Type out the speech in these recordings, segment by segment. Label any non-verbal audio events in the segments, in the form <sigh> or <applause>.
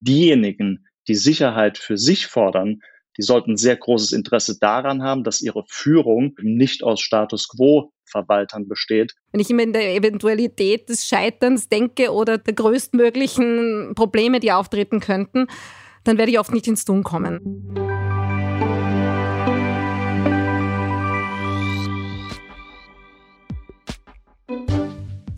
diejenigen, die Sicherheit für sich fordern, die sollten sehr großes Interesse daran haben, dass ihre Führung nicht aus Status quo Verwaltern besteht. Wenn ich immer in der Eventualität des Scheiterns denke oder der größtmöglichen Probleme, die auftreten könnten, dann werde ich oft nicht ins Tun kommen.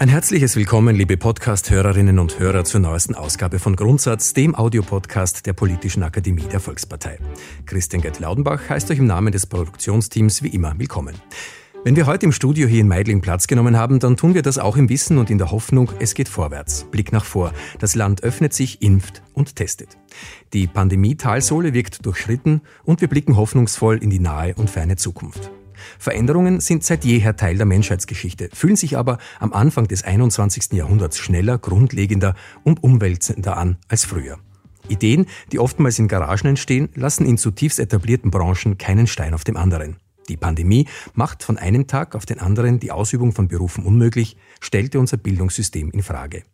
Ein herzliches Willkommen, liebe Podcast-Hörerinnen und Hörer, zur neuesten Ausgabe von Grundsatz, dem Audiopodcast der Politischen Akademie der Volkspartei. Christian Gett-Laudenbach heißt euch im Namen des Produktionsteams wie immer willkommen. Wenn wir heute im Studio hier in Meidling Platz genommen haben, dann tun wir das auch im Wissen und in der Hoffnung, es geht vorwärts. Blick nach vor. Das Land öffnet sich, impft und testet. Die Pandemie-Talsohle wirkt durchschritten und wir blicken hoffnungsvoll in die nahe und ferne Zukunft. Veränderungen sind seit jeher Teil der Menschheitsgeschichte, fühlen sich aber am Anfang des 21. Jahrhunderts schneller, grundlegender und umwälzender an als früher. Ideen, die oftmals in Garagen entstehen, lassen in zutiefst etablierten Branchen keinen Stein auf dem anderen. Die Pandemie macht von einem Tag auf den anderen die Ausübung von Berufen unmöglich, stellte unser Bildungssystem in Frage.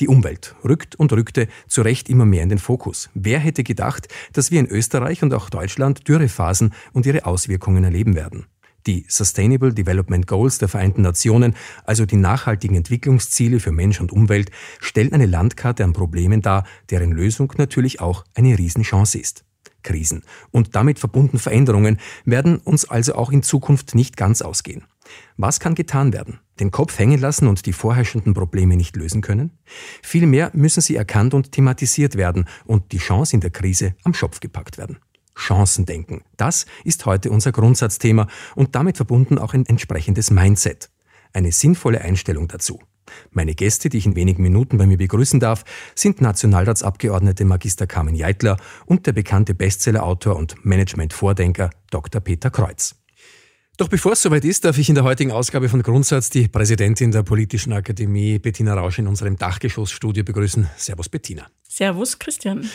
Die Umwelt rückt und rückte zu Recht immer mehr in den Fokus. Wer hätte gedacht, dass wir in Österreich und auch Deutschland Dürrephasen und ihre Auswirkungen erleben werden? Die Sustainable Development Goals der Vereinten Nationen, also die nachhaltigen Entwicklungsziele für Mensch und Umwelt, stellen eine Landkarte an Problemen dar, deren Lösung natürlich auch eine Riesenchance ist. Krisen und damit verbunden Veränderungen werden uns also auch in Zukunft nicht ganz ausgehen. Was kann getan werden? Den Kopf hängen lassen und die vorherrschenden Probleme nicht lösen können? Vielmehr müssen sie erkannt und thematisiert werden und die Chance in der Krise am Schopf gepackt werden. Chancendenken. Das ist heute unser Grundsatzthema und damit verbunden auch ein entsprechendes Mindset. Eine sinnvolle Einstellung dazu. Meine Gäste, die ich in wenigen Minuten bei mir begrüßen darf, sind Nationalratsabgeordnete Magister Carmen Jeitler und der bekannte Bestsellerautor und Management-Vordenker Dr. Peter Kreuz. Doch bevor es soweit ist, darf ich in der heutigen Ausgabe von Grundsatz die Präsidentin der Politischen Akademie Bettina Rausch in unserem Dachgeschossstudio begrüßen. Servus Bettina. Servus Christian.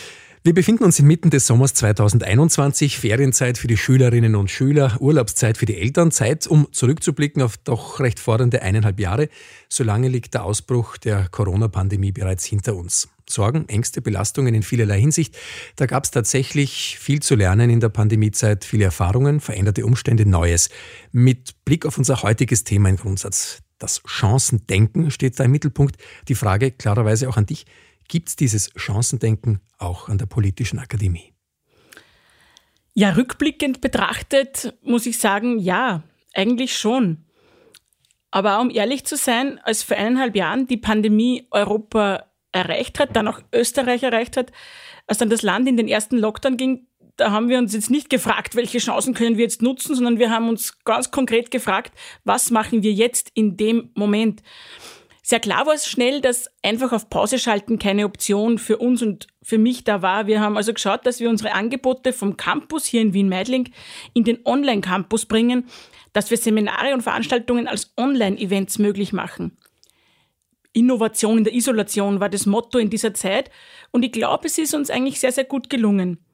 Wir befinden uns inmitten des Sommers 2021, Ferienzeit für die Schülerinnen und Schüler, Urlaubszeit für die Eltern, Zeit, um zurückzublicken auf doch recht fordernde eineinhalb Jahre. Solange liegt der Ausbruch der Corona-Pandemie bereits hinter uns. Sorgen, Ängste, Belastungen in vielerlei Hinsicht. Da gab es tatsächlich viel zu lernen in der Pandemiezeit, viele Erfahrungen, veränderte Umstände, Neues. Mit Blick auf unser heutiges Thema im Grundsatz. Das Chancendenken steht da im Mittelpunkt. Die Frage klarerweise auch an dich. Gibt es dieses Chancendenken auch an der Politischen Akademie? Ja, rückblickend betrachtet muss ich sagen, ja, eigentlich schon. Aber um ehrlich zu sein, als vor eineinhalb Jahren die Pandemie Europa erreicht hat, dann auch Österreich erreicht hat, als dann das Land in den ersten Lockdown ging, da haben wir uns jetzt nicht gefragt, welche Chancen können wir jetzt nutzen, sondern wir haben uns ganz konkret gefragt, was machen wir jetzt in dem Moment? Sehr klar war es schnell, dass einfach auf Pause schalten keine Option für uns und für mich da war. Wir haben also geschaut, dass wir unsere Angebote vom Campus hier in Wien-Meidling in den Online-Campus bringen, dass wir Seminare und Veranstaltungen als Online-Events möglich machen. Innovation in der Isolation war das Motto in dieser Zeit und ich glaube, es ist uns eigentlich sehr, sehr gut gelungen.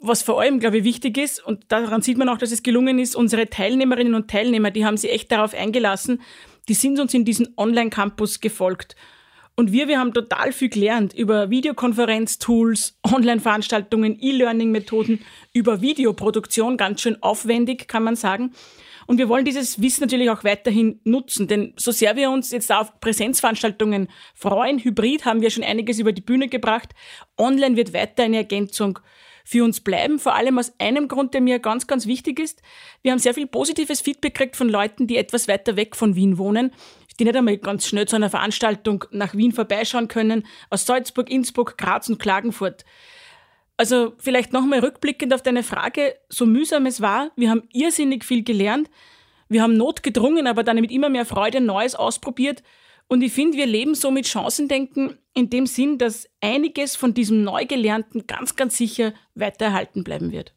Was vor allem, glaube ich, wichtig ist, und daran sieht man auch, dass es gelungen ist, unsere Teilnehmerinnen und Teilnehmer, die haben sich echt darauf eingelassen, die sind uns in diesen Online-Campus gefolgt. Und wir, wir haben total viel gelernt über Videokonferenz-Tools, Online-Veranstaltungen, E-Learning-Methoden, über Videoproduktion, ganz schön aufwendig, kann man sagen. Und wir wollen dieses Wissen natürlich auch weiterhin nutzen, denn so sehr wir uns jetzt auf Präsenzveranstaltungen freuen, hybrid haben wir schon einiges über die Bühne gebracht. Online wird weiter eine Ergänzung für uns bleiben, vor allem aus einem Grund, der mir ganz, ganz wichtig ist. Wir haben sehr viel positives Feedback gekriegt von Leuten, die etwas weiter weg von Wien wohnen, die nicht einmal ganz schnell zu einer Veranstaltung nach Wien vorbeischauen können, aus Salzburg, Innsbruck, Graz und Klagenfurt. Also vielleicht nochmal rückblickend auf deine Frage, so mühsam es war, wir haben irrsinnig viel gelernt, wir haben notgedrungen, aber dann mit immer mehr Freude Neues ausprobiert und ich finde, wir leben so mit Chancendenken in dem Sinn, dass einiges von diesem Neugelernten ganz, ganz sicher weiter erhalten bleiben wird.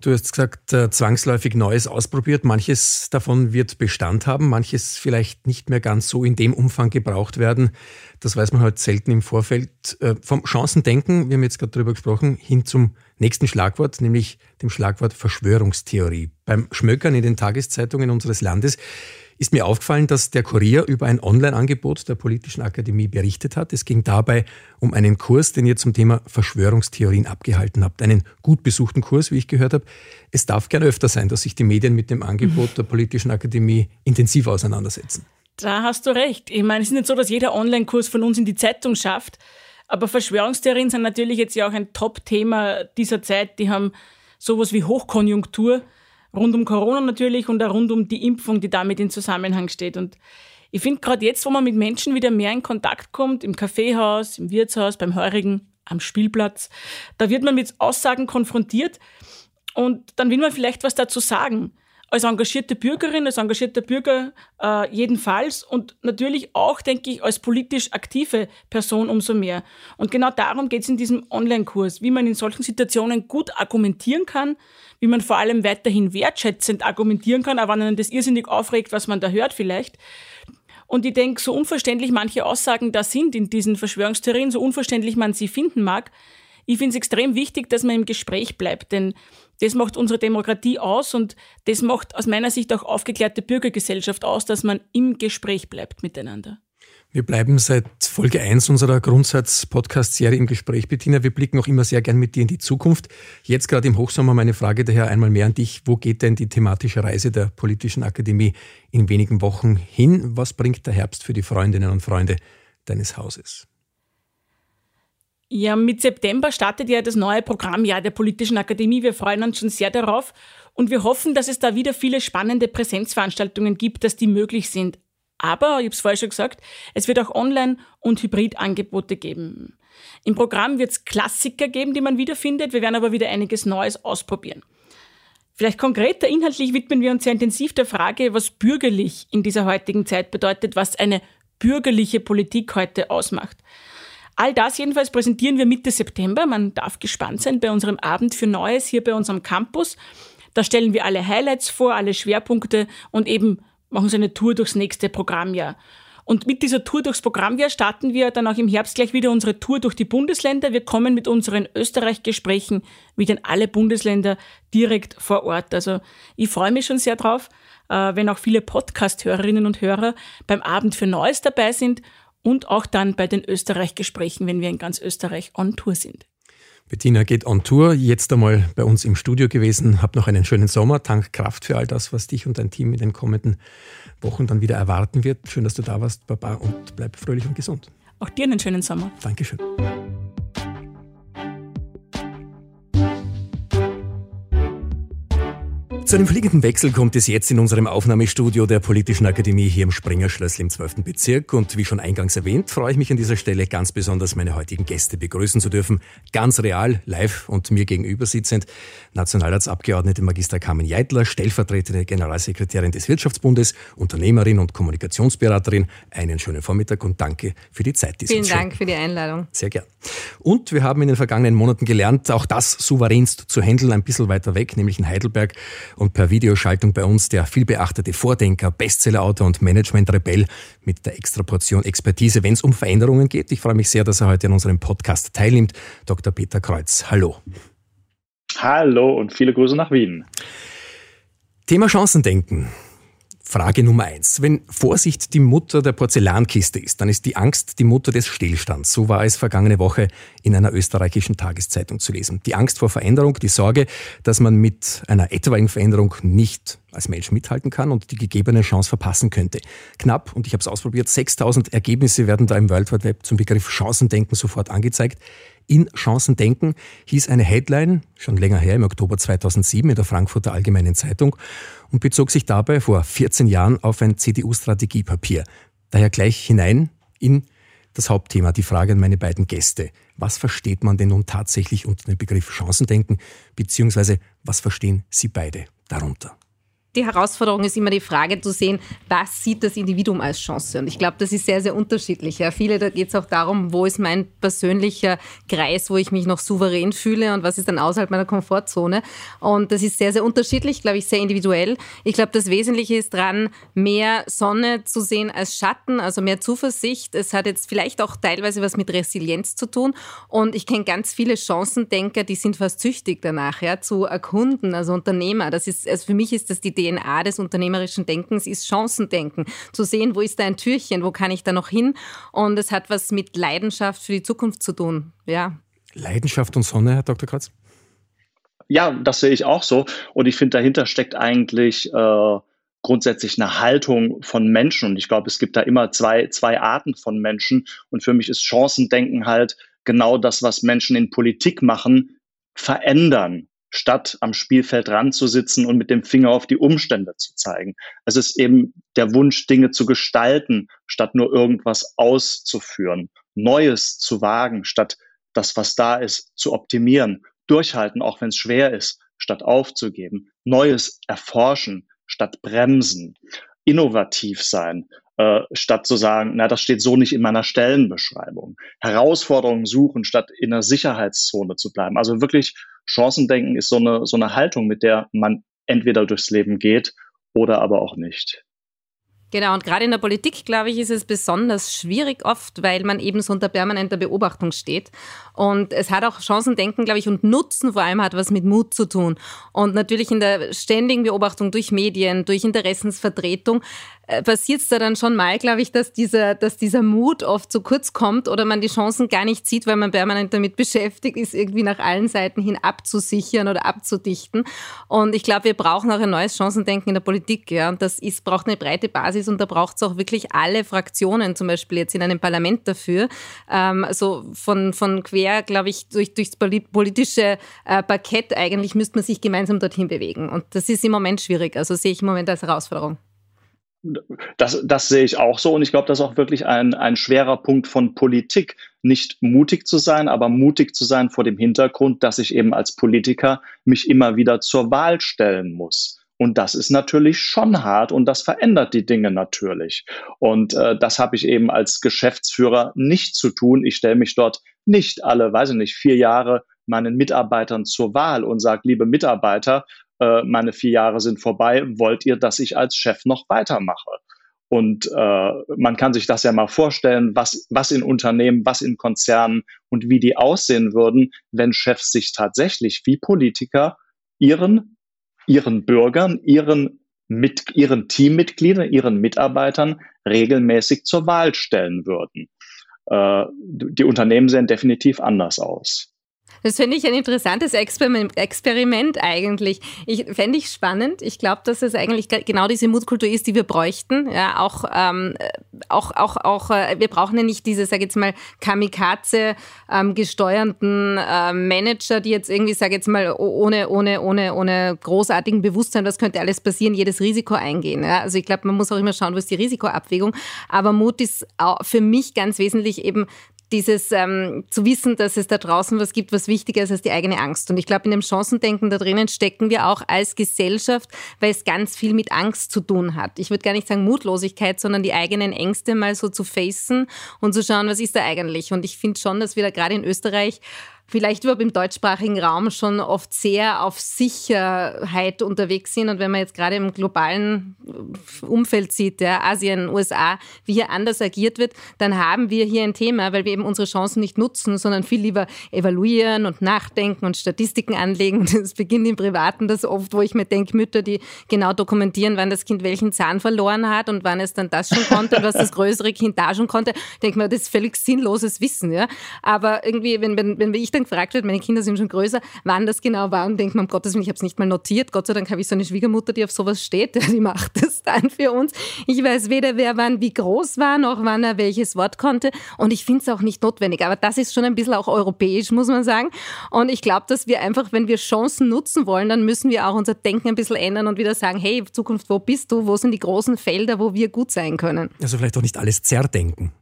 Du hast gesagt, äh, zwangsläufig Neues ausprobiert. Manches davon wird Bestand haben, manches vielleicht nicht mehr ganz so in dem Umfang gebraucht werden. Das weiß man halt selten im Vorfeld. Äh, vom Chancendenken, wir haben jetzt gerade darüber gesprochen, hin zum nächsten Schlagwort, nämlich dem Schlagwort Verschwörungstheorie. Beim Schmökern in den Tageszeitungen unseres Landes ist mir aufgefallen, dass der Kurier über ein Online-Angebot der Politischen Akademie berichtet hat. Es ging dabei um einen Kurs, den ihr zum Thema Verschwörungstheorien abgehalten habt. Einen gut besuchten Kurs, wie ich gehört habe. Es darf gerne öfter sein, dass sich die Medien mit dem Angebot der Politischen Akademie intensiv auseinandersetzen. Da hast du recht. Ich meine, es ist nicht so, dass jeder Online-Kurs von uns in die Zeitung schafft. Aber Verschwörungstheorien sind natürlich jetzt ja auch ein Top-Thema dieser Zeit. Die haben sowas wie Hochkonjunktur rund um Corona natürlich und auch rund um die Impfung, die damit in Zusammenhang steht. Und ich finde gerade jetzt, wo man mit Menschen wieder mehr in Kontakt kommt, im Kaffeehaus, im Wirtshaus, beim Heurigen, am Spielplatz, da wird man mit Aussagen konfrontiert und dann will man vielleicht was dazu sagen als engagierte Bürgerin, als engagierter Bürger äh, jedenfalls und natürlich auch, denke ich, als politisch aktive Person umso mehr. Und genau darum geht es in diesem Online-Kurs, wie man in solchen Situationen gut argumentieren kann, wie man vor allem weiterhin wertschätzend argumentieren kann, auch wenn einen das irrsinnig aufregt, was man da hört vielleicht. Und ich denke, so unverständlich manche Aussagen da sind in diesen Verschwörungstheorien, so unverständlich man sie finden mag, ich finde es extrem wichtig, dass man im Gespräch bleibt, denn das macht unsere Demokratie aus und das macht aus meiner Sicht auch aufgeklärte Bürgergesellschaft aus, dass man im Gespräch bleibt miteinander. Wir bleiben seit Folge 1 unserer Grundsatz-Podcast-Serie im Gespräch, Bettina. Wir blicken auch immer sehr gern mit dir in die Zukunft. Jetzt gerade im Hochsommer meine Frage daher einmal mehr an dich. Wo geht denn die thematische Reise der Politischen Akademie in wenigen Wochen hin? Was bringt der Herbst für die Freundinnen und Freunde deines Hauses? Ja, mit September startet ja das neue Programmjahr der Politischen Akademie. Wir freuen uns schon sehr darauf und wir hoffen, dass es da wieder viele spannende Präsenzveranstaltungen gibt, dass die möglich sind. Aber, ich habe es vorher schon gesagt, es wird auch Online- und Hybridangebote geben. Im Programm wird es Klassiker geben, die man wiederfindet. Wir werden aber wieder einiges Neues ausprobieren. Vielleicht konkreter inhaltlich widmen wir uns sehr intensiv der Frage, was bürgerlich in dieser heutigen Zeit bedeutet, was eine bürgerliche Politik heute ausmacht. All das jedenfalls präsentieren wir Mitte September. Man darf gespannt sein bei unserem Abend für Neues hier bei unserem Campus. Da stellen wir alle Highlights vor, alle Schwerpunkte und eben machen so eine Tour durchs nächste Programmjahr. Und mit dieser Tour durchs Programmjahr starten wir dann auch im Herbst gleich wieder unsere Tour durch die Bundesländer. Wir kommen mit unseren Österreich-Gesprächen wieder in alle Bundesländer direkt vor Ort. Also ich freue mich schon sehr drauf, äh, wenn auch viele Podcast-Hörerinnen und Hörer beim Abend für Neues dabei sind und auch dann bei den Österreich-Gesprächen, wenn wir in ganz Österreich on Tour sind. Bettina geht on Tour, jetzt einmal bei uns im Studio gewesen. Hab noch einen schönen Sommer. Tank Kraft für all das, was dich und dein Team in den kommenden Wochen dann wieder erwarten wird. Schön, dass du da warst, Baba, und bleib fröhlich und gesund. Auch dir einen schönen Sommer. Dankeschön. Zu einem fliegenden Wechsel kommt es jetzt in unserem Aufnahmestudio der Politischen Akademie hier im Springerschlössl im 12. Bezirk. Und wie schon eingangs erwähnt, freue ich mich an dieser Stelle ganz besonders, meine heutigen Gäste begrüßen zu dürfen. Ganz real, live und mir gegenüber sitzend Nationalratsabgeordnete Magister Carmen Jeitler, stellvertretende Generalsekretärin des Wirtschaftsbundes, Unternehmerin und Kommunikationsberaterin. Einen schönen Vormittag und danke für die Zeit, die Sie Vielen Dank für die Einladung. Sehr gern. Und wir haben in den vergangenen Monaten gelernt, auch das souveränst zu handeln, ein bisschen weiter weg, nämlich in Heidelberg und per Videoschaltung bei uns der vielbeachtete Vordenker, Bestsellerautor und Management-Rebell mit der Extraportion Expertise, wenn es um Veränderungen geht. Ich freue mich sehr, dass er heute in unserem Podcast teilnimmt. Dr. Peter Kreuz, hallo. Hallo und viele Grüße nach Wien. Thema Chancendenken. Frage Nummer eins. Wenn Vorsicht die Mutter der Porzellankiste ist, dann ist die Angst die Mutter des Stillstands. So war es vergangene Woche in einer österreichischen Tageszeitung zu lesen. Die Angst vor Veränderung, die Sorge, dass man mit einer etwaigen Veränderung nicht als Mensch mithalten kann und die gegebene Chance verpassen könnte. Knapp, und ich habe es ausprobiert, 6000 Ergebnisse werden da im World Wide Web zum Begriff Chancendenken sofort angezeigt. In Chancen denken hieß eine Headline, schon länger her, im Oktober 2007 in der Frankfurter Allgemeinen Zeitung und bezog sich dabei vor 14 Jahren auf ein CDU-Strategiepapier. Daher gleich hinein in das Hauptthema, die Frage an meine beiden Gäste. Was versteht man denn nun tatsächlich unter dem Begriff Chancendenken, beziehungsweise was verstehen Sie beide darunter? Die Herausforderung ist immer die Frage zu sehen, was sieht das Individuum als Chance? Und ich glaube, das ist sehr, sehr unterschiedlich. Ja, viele, da geht es auch darum, wo ist mein persönlicher Kreis, wo ich mich noch souverän fühle und was ist dann außerhalb meiner Komfortzone. Und das ist sehr, sehr unterschiedlich, glaube ich, sehr individuell. Ich glaube, das Wesentliche ist dran, mehr Sonne zu sehen als Schatten, also mehr Zuversicht. Es hat jetzt vielleicht auch teilweise was mit Resilienz zu tun. Und ich kenne ganz viele Chancendenker, die sind fast züchtig danach, ja, zu erkunden, also Unternehmer. Das ist, also für mich ist das die DNA des unternehmerischen Denkens ist Chancendenken. Zu sehen, wo ist da ein Türchen, wo kann ich da noch hin? Und es hat was mit Leidenschaft für die Zukunft zu tun. Ja. Leidenschaft und Sonne, Herr Dr. Kratz? Ja, das sehe ich auch so. Und ich finde, dahinter steckt eigentlich äh, grundsätzlich eine Haltung von Menschen. Und ich glaube, es gibt da immer zwei, zwei Arten von Menschen. Und für mich ist Chancendenken halt genau das, was Menschen in Politik machen, verändern, statt am Spielfeld ranzusitzen und mit dem Finger auf die Umstände zu zeigen. Es ist eben der Wunsch, Dinge zu gestalten, statt nur irgendwas auszuführen, Neues zu wagen, statt das, was da ist, zu optimieren, durchhalten, auch wenn es schwer ist, statt aufzugeben, Neues erforschen, statt bremsen, innovativ sein, äh, statt zu sagen, na, das steht so nicht in meiner Stellenbeschreibung, Herausforderungen suchen, statt in einer Sicherheitszone zu bleiben. Also wirklich Chancendenken ist so eine, so eine Haltung, mit der man entweder durchs Leben geht oder aber auch nicht. Genau, und gerade in der Politik, glaube ich, ist es besonders schwierig oft, weil man eben so unter permanenter Beobachtung steht. Und es hat auch Chancendenken, glaube ich, und Nutzen vor allem hat was mit Mut zu tun. Und natürlich in der ständigen Beobachtung durch Medien, durch Interessensvertretung passiert es da dann schon mal, glaube ich, dass dieser, dass dieser Mut oft zu kurz kommt oder man die Chancen gar nicht sieht, weil man permanent damit beschäftigt ist, irgendwie nach allen Seiten hin abzusichern oder abzudichten. Und ich glaube, wir brauchen auch ein neues Chancendenken in der Politik. Ja. Und das ist, braucht eine breite Basis und da braucht es auch wirklich alle Fraktionen, zum Beispiel jetzt in einem Parlament dafür. Ähm, also von, von quer, glaube ich, durch, durchs politische äh, Parkett eigentlich müsste man sich gemeinsam dorthin bewegen. Und das ist im Moment schwierig. Also sehe ich im Moment als Herausforderung. Das, das sehe ich auch so und ich glaube, das ist auch wirklich ein, ein schwerer Punkt von Politik, nicht mutig zu sein, aber mutig zu sein vor dem Hintergrund, dass ich eben als Politiker mich immer wieder zur Wahl stellen muss. Und das ist natürlich schon hart und das verändert die Dinge natürlich. Und äh, das habe ich eben als Geschäftsführer nicht zu tun. Ich stelle mich dort nicht alle, weiß ich nicht, vier Jahre meinen Mitarbeitern zur Wahl und sage, liebe Mitarbeiter, äh, meine vier Jahre sind vorbei, wollt ihr, dass ich als Chef noch weitermache? Und äh, man kann sich das ja mal vorstellen, was, was in Unternehmen, was in Konzernen und wie die aussehen würden, wenn Chefs sich tatsächlich wie Politiker ihren, ihren Bürgern, ihren, mit, ihren Teammitgliedern, ihren Mitarbeitern regelmäßig zur Wahl stellen würden. Äh, die Unternehmen sehen definitiv anders aus. Das finde ich ein interessantes Experiment, eigentlich. Ich fände ich spannend. Ich glaube, dass es eigentlich genau diese Mutkultur ist, die wir bräuchten. Ja, auch, ähm, auch, auch, auch, äh, wir brauchen ja nicht diese, sag jetzt mal, Kamikaze ähm, gesteuerten äh, Manager, die jetzt irgendwie, sag jetzt mal, ohne, ohne, ohne, ohne großartigen Bewusstsein, was könnte alles passieren, jedes Risiko eingehen. Ja? Also ich glaube, man muss auch immer schauen, wo ist die Risikoabwägung. Aber Mut ist für mich ganz wesentlich eben dieses ähm, zu wissen, dass es da draußen was gibt, was wichtiger ist als die eigene Angst. Und ich glaube, in dem Chancendenken da drinnen stecken wir auch als Gesellschaft, weil es ganz viel mit Angst zu tun hat. Ich würde gar nicht sagen Mutlosigkeit, sondern die eigenen Ängste mal so zu facen und zu schauen, was ist da eigentlich. Und ich finde schon, dass wir da gerade in Österreich vielleicht überhaupt im deutschsprachigen Raum schon oft sehr auf Sicherheit unterwegs sind. Und wenn man jetzt gerade im globalen Umfeld sieht, ja, Asien, USA, wie hier anders agiert wird, dann haben wir hier ein Thema, weil wir eben unsere Chancen nicht nutzen, sondern viel lieber evaluieren und nachdenken und Statistiken anlegen. <laughs> Das beginnt im Privaten, das oft, wo ich mir denke, Mütter, die genau dokumentieren, wann das Kind welchen Zahn verloren hat und wann es dann das schon konnte was das größere Kind da schon konnte, denke mir, das ist völlig sinnloses Wissen. Ja? Aber irgendwie, wenn, wenn, wenn ich dann gefragt wird, meine Kinder sind schon größer, wann das genau war und denkt man, um Gottes Willen, ich habe es nicht mal notiert. Gott sei Dank habe ich so eine Schwiegermutter, die auf sowas steht, <laughs> die macht das dann für uns. Ich weiß weder, wer wann wie groß war, noch wann er welches Wort konnte und ich finde es auch nicht notwendig. Aber das ist schon ein bisschen auch europäisch, muss man sagen. Und ich glaube, dass wir einfach, wenn wir Chancen nutzen wollen, dann müssen wir auch unser Denken ein bisschen ändern und wieder sagen, hey, Zukunft, wo bist du? Wo sind die großen Felder, wo wir gut sein können? Also vielleicht auch nicht alles zerdenken.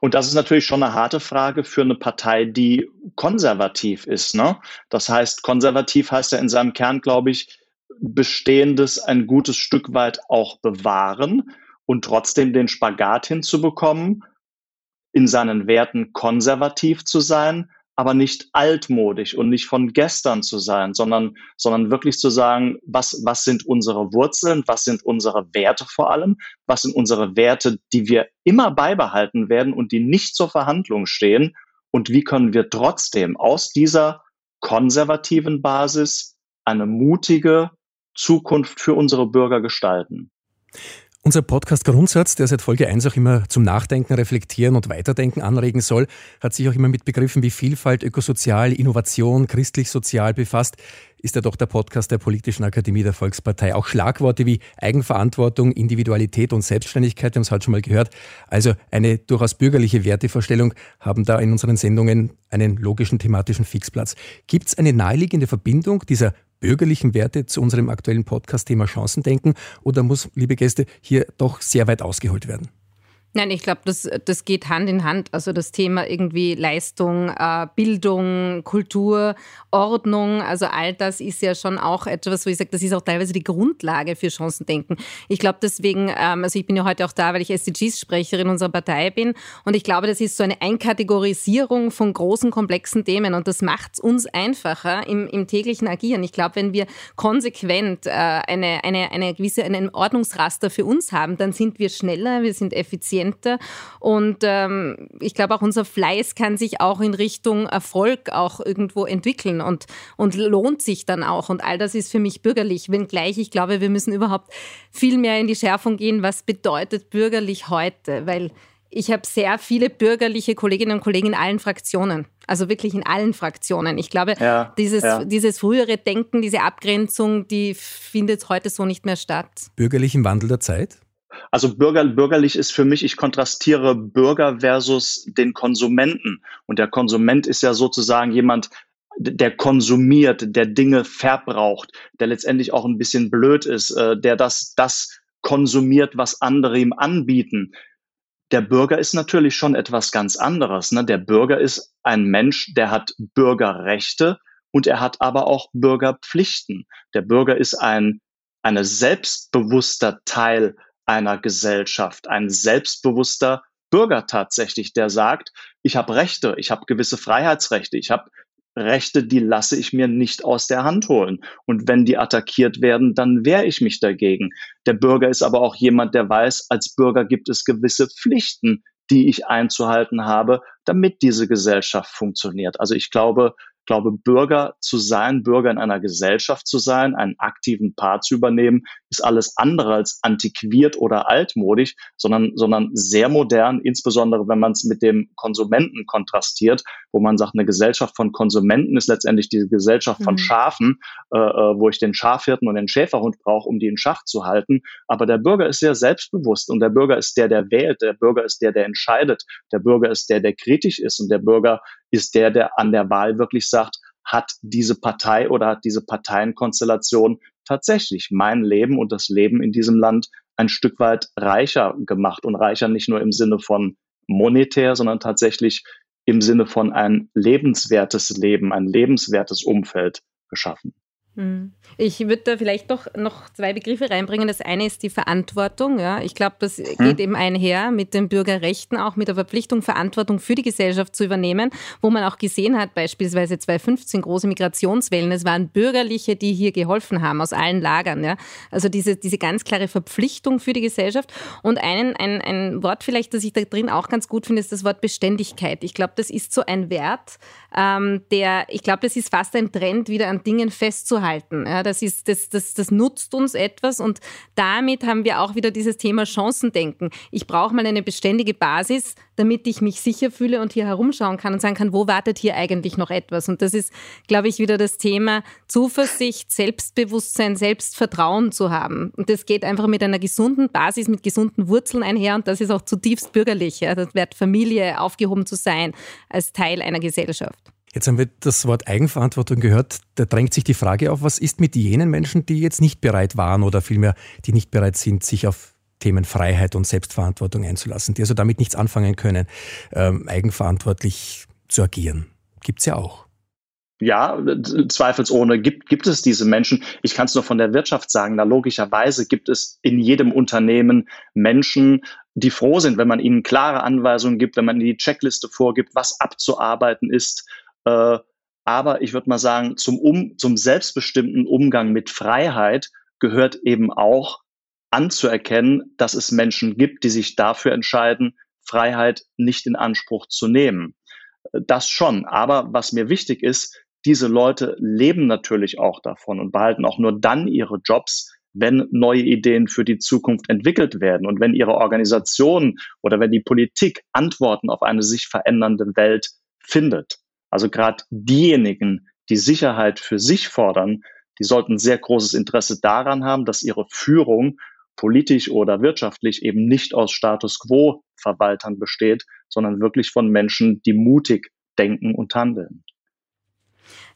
Und das ist natürlich schon eine harte Frage für eine Partei, die konservativ ist. Ne? Das heißt, konservativ heißt ja in seinem Kern, glaube ich, Bestehendes ein gutes Stück weit auch bewahren und trotzdem den Spagat hinzubekommen, in seinen Werten konservativ zu sein, aber nicht altmodisch und nicht von gestern zu sein, sondern, sondern wirklich zu sagen, was, was sind unsere Wurzeln, was sind unsere Werte vor allem, was sind unsere Werte, die wir immer beibehalten werden und die nicht zur Verhandlung stehen und wie können wir trotzdem aus dieser konservativen Basis eine mutige, Zukunft für unsere Bürger gestalten. Unser Podcast der seit Folge 1 auch immer zum Nachdenken, Reflektieren und Weiterdenken anregen soll, hat sich auch immer mit Begriffen wie Vielfalt, Ökosozial, Innovation, christlich-sozial befasst. Ist ja doch der Podcast der Politischen Akademie der Volkspartei. Auch Schlagworte wie Eigenverantwortung, Individualität und Selbstständigkeit, wir haben es heute schon mal gehört, also eine durchaus bürgerliche Wertevorstellung, haben da in unseren Sendungen einen logischen thematischen Fixplatz. Gibt es eine naheliegende Verbindung dieser bürgerlichen Werte zu unserem aktuellen Podcast-Thema Chancen denken oder muss, liebe Gäste, hier doch sehr weit ausgeholt werden? Nein, ich glaube, das, das geht Hand in Hand. Also das Thema irgendwie Leistung, äh, Bildung, Kultur, Ordnung, also all das ist ja schon auch etwas, wo ich sage, das ist auch teilweise die Grundlage für Chancendenken. Ich glaube deswegen, ähm, also ich bin ja heute auch da, weil ich SDGs-Sprecherin unserer Partei bin und ich glaube, das ist so eine Einkategorisierung von großen, komplexen Themen und das macht es uns einfacher im, im täglichen Agieren. Ich glaube, wenn wir konsequent äh, eine, eine, eine gewisse, einen Ordnungsraster für uns haben, dann sind wir schneller, wir sind effizienter effizienter. Und ähm, ich glaube, auch unser Fleiß kann sich auch in Richtung Erfolg auch irgendwo entwickeln und, und lohnt sich dann auch. Und all das ist für mich bürgerlich. Wenngleich, ich glaube, wir müssen überhaupt viel mehr in die Schärfung gehen, was bedeutet bürgerlich heute, weil ich habe sehr viele bürgerliche Kolleginnen und Kollegen in allen Fraktionen. Also wirklich in allen Fraktionen. Ich glaube, ja, dieses, ja. dieses frühere Denken, diese Abgrenzung, die findet heute so nicht mehr statt. Bürgerlich im Wandel der Zeit? Also bürger, bürgerlich ist für mich, ich kontrastiere Bürger versus den Konsumenten. Und der Konsument ist ja sozusagen jemand, der konsumiert, der Dinge verbraucht, der letztendlich auch ein bisschen blöd ist, äh, der das, das konsumiert, was andere ihm anbieten. Der Bürger ist natürlich schon etwas ganz anderes. Ne? Der Bürger ist ein Mensch, der hat Bürgerrechte und er hat aber auch Bürgerpflichten. Der Bürger ist ein, eine selbstbewusster Teil einer Gesellschaft, ein selbstbewusster Bürger tatsächlich, der sagt, ich habe Rechte, ich habe gewisse Freiheitsrechte, ich habe Rechte, die lasse ich mir nicht aus der Hand holen. Und wenn die attackiert werden, dann wehre ich mich dagegen. Der Bürger ist aber auch jemand, der weiß, als Bürger gibt es gewisse Pflichten, die ich einzuhalten habe, damit diese Gesellschaft funktioniert. Also ich glaube, glaube, Bürger zu sein, Bürger in einer Gesellschaft zu sein, einen aktiven Part zu übernehmen, ist alles andere als antiquiert oder altmodisch, sondern, sondern sehr modern, insbesondere wenn man es mit dem Konsumenten kontrastiert, wo man sagt, eine Gesellschaft von Konsumenten ist letztendlich die Gesellschaft von mhm. Schafen, äh, äh, wo ich den Schafhirten und den Schäferhund brauche, um die in Schach zu halten. Aber der Bürger ist sehr selbstbewusst und der Bürger ist der, der wählt, der Bürger ist der, der entscheidet, der Bürger ist der, der kritisch ist und der Bürger ist der, der an der Wahl wirklich sagt, hat diese Partei oder hat diese Parteienkonstellation tatsächlich mein Leben und das Leben in diesem Land ein Stück weit reicher gemacht und reicher nicht nur im Sinne von monetär, sondern tatsächlich im Sinne von ein lebenswertes Leben, ein lebenswertes Umfeld geschaffen. Hm. Ich würde da vielleicht doch noch zwei Begriffe reinbringen. Das eine ist die Verantwortung. Ja. Ich glaube, das hm. geht eben einher mit den Bürgerrechten, auch mit der Verpflichtung, Verantwortung für die Gesellschaft zu übernehmen, wo man auch gesehen hat, beispielsweise 2015 große Migrationswellen. Es waren Bürgerliche, die hier geholfen haben aus allen Lagern. Ja. Also diese, diese ganz klare Verpflichtung für die Gesellschaft. Und einen, ein, ein Wort vielleicht, das ich da drin auch ganz gut finde, ist das Wort Beständigkeit. Ich glaube, das ist so ein Wert, ähm, der, ich glaube, das ist fast ein Trend, wieder an Dingen festzuhalten halten. Ja, das, ist, das, das, das nutzt uns etwas und damit haben wir auch wieder dieses Thema Chancendenken. Ich brauche mal eine beständige Basis, damit ich mich sicher fühle und hier herumschauen kann und sagen kann, wo wartet hier eigentlich noch etwas? Und das ist, glaube ich, wieder das Thema Zuversicht, Selbstbewusstsein, Selbstvertrauen zu haben. Und das geht einfach mit einer gesunden Basis, mit gesunden Wurzeln einher und das ist auch zutiefst bürgerlich. Ja. Das wird Familie aufgehoben zu sein als Teil einer Gesellschaft. Jetzt haben wir das Wort Eigenverantwortung gehört. Da drängt sich die Frage auf, was ist mit jenen Menschen, die jetzt nicht bereit waren oder vielmehr, die nicht bereit sind, sich auf Themen Freiheit und Selbstverantwortung einzulassen, die also damit nichts anfangen können, ähm, eigenverantwortlich zu agieren. Gibt es ja auch. Ja, zweifelsohne gibt, gibt es diese Menschen. Ich kann es nur von der Wirtschaft sagen. Da logischerweise gibt es in jedem Unternehmen Menschen, die froh sind, wenn man ihnen klare Anweisungen gibt, wenn man ihnen die Checkliste vorgibt, was abzuarbeiten ist äh, aber ich würde mal sagen, zum, um, zum selbstbestimmten Umgang mit Freiheit gehört eben auch anzuerkennen, dass es Menschen gibt, die sich dafür entscheiden, Freiheit nicht in Anspruch zu nehmen. Das schon. Aber was mir wichtig ist, diese Leute leben natürlich auch davon und behalten auch nur dann ihre Jobs, wenn neue Ideen für die Zukunft entwickelt werden und wenn ihre Organisation oder wenn die Politik Antworten auf eine sich verändernde Welt findet. Also gerade diejenigen, die Sicherheit für sich fordern, die sollten sehr großes Interesse daran haben, dass ihre Führung politisch oder wirtschaftlich eben nicht aus Status quo Verwaltern besteht, sondern wirklich von Menschen, die mutig denken und handeln.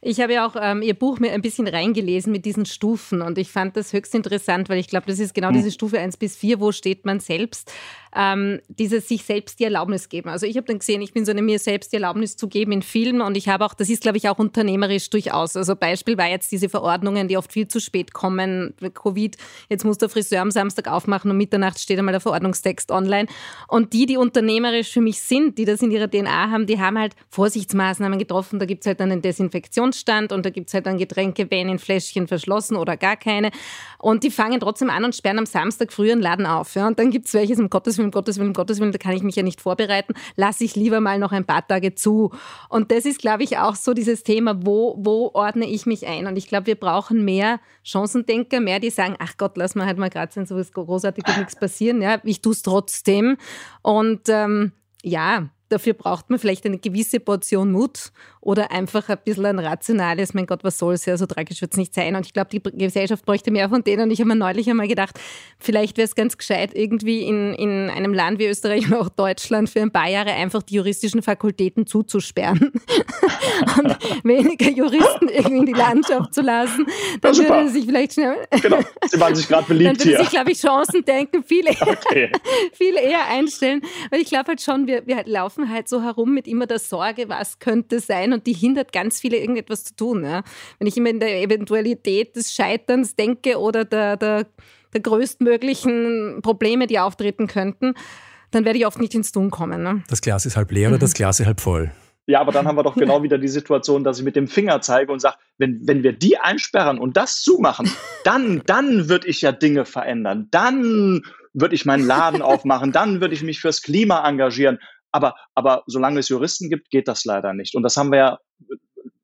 Ich habe ja auch ähm, Ihr Buch mir ein bisschen reingelesen mit diesen Stufen und ich fand das höchst interessant, weil ich glaube, das ist genau hm. diese Stufe 1 bis 4, wo steht man selbst ähm, dieses sich selbst die Erlaubnis geben. Also ich habe dann gesehen, ich bin so eine mir selbst die Erlaubnis zu geben in Filmen und ich habe auch, das ist glaube ich auch unternehmerisch durchaus. Also Beispiel war jetzt diese Verordnungen, die oft viel zu spät kommen. Covid, jetzt muss der Friseur am Samstag aufmachen und Mitternacht steht einmal der Verordnungstext online. Und die, die unternehmerisch für mich sind, die das in ihrer DNA haben, die haben halt Vorsichtsmaßnahmen getroffen. Da gibt es halt dann einen Desinfektionsstand und da gibt es halt dann Getränke, wenn in Fläschchen verschlossen oder gar keine. Und die fangen trotzdem an und sperren am Samstag früh einen Laden auf. Ja? Und dann gibt es welches, um Gottes Willen, um Gottes Willen, um Gottes Willen, da kann ich mich ja nicht vorbereiten, lasse ich lieber mal noch ein paar Tage zu. Und das ist, glaube ich, auch so dieses Thema, wo, wo ordne ich mich ein? Und ich glaube, wir brauchen mehr Chancendenker, mehr, die sagen, ach Gott, lass mal halt mal gerade sein, so ist großartig wird nichts passieren. Ja, ich tue es trotzdem. Und ähm, ja, dafür braucht man vielleicht eine gewisse Portion Mut oder einfach ein bisschen ein rationales, mein Gott, was soll es ja, so tragisch wird es nicht sein. Und ich glaube, die Gesellschaft bräuchte mehr von denen. Und ich habe mir neulich einmal gedacht, vielleicht wäre es ganz gescheit, irgendwie in, in einem Land wie Österreich und auch Deutschland für ein paar Jahre einfach die juristischen Fakultäten zuzusperren <laughs> und weniger Juristen irgendwie in die Landschaft zu lassen. Dann ja, würde sich vielleicht schnell. Genau, sie waren sich gerade beliebt dann würde sich, glaube ich, Chancen denken, viel <laughs> eher, okay. <laughs> viel eher einstellen. Weil ich glaube halt schon, wir, wir laufen halt so herum mit immer der Sorge, was könnte sein und die hindert ganz viele, irgendetwas zu tun. Ja. Wenn ich immer in der Eventualität des Scheiterns denke oder der, der, der größtmöglichen Probleme, die auftreten könnten, dann werde ich oft nicht ins Tun kommen. Ne? Das Glas ist halb leer oder das Glas ist halb voll. Ja, aber dann haben wir doch genau <laughs> wieder die Situation, dass ich mit dem Finger zeige und sage, wenn, wenn wir die einsperren und das zumachen, dann, dann würde ich ja Dinge verändern. Dann würde ich meinen Laden aufmachen, dann würde ich mich fürs Klima engagieren. Aber, aber solange es Juristen gibt, geht das leider nicht. Und das haben wir ja,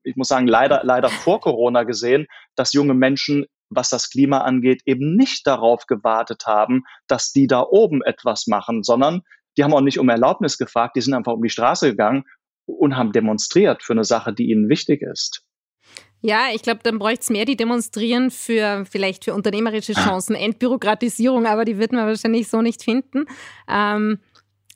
ich muss sagen, leider, leider vor Corona gesehen, dass junge Menschen, was das Klima angeht, eben nicht darauf gewartet haben, dass die da oben etwas machen, sondern die haben auch nicht um Erlaubnis gefragt, die sind einfach um die Straße gegangen und haben demonstriert für eine Sache, die ihnen wichtig ist. Ja, ich glaube, dann bräuchte es mehr, die demonstrieren für vielleicht für unternehmerische ah. Chancen, Entbürokratisierung, aber die wird man wahrscheinlich so nicht finden. Ähm,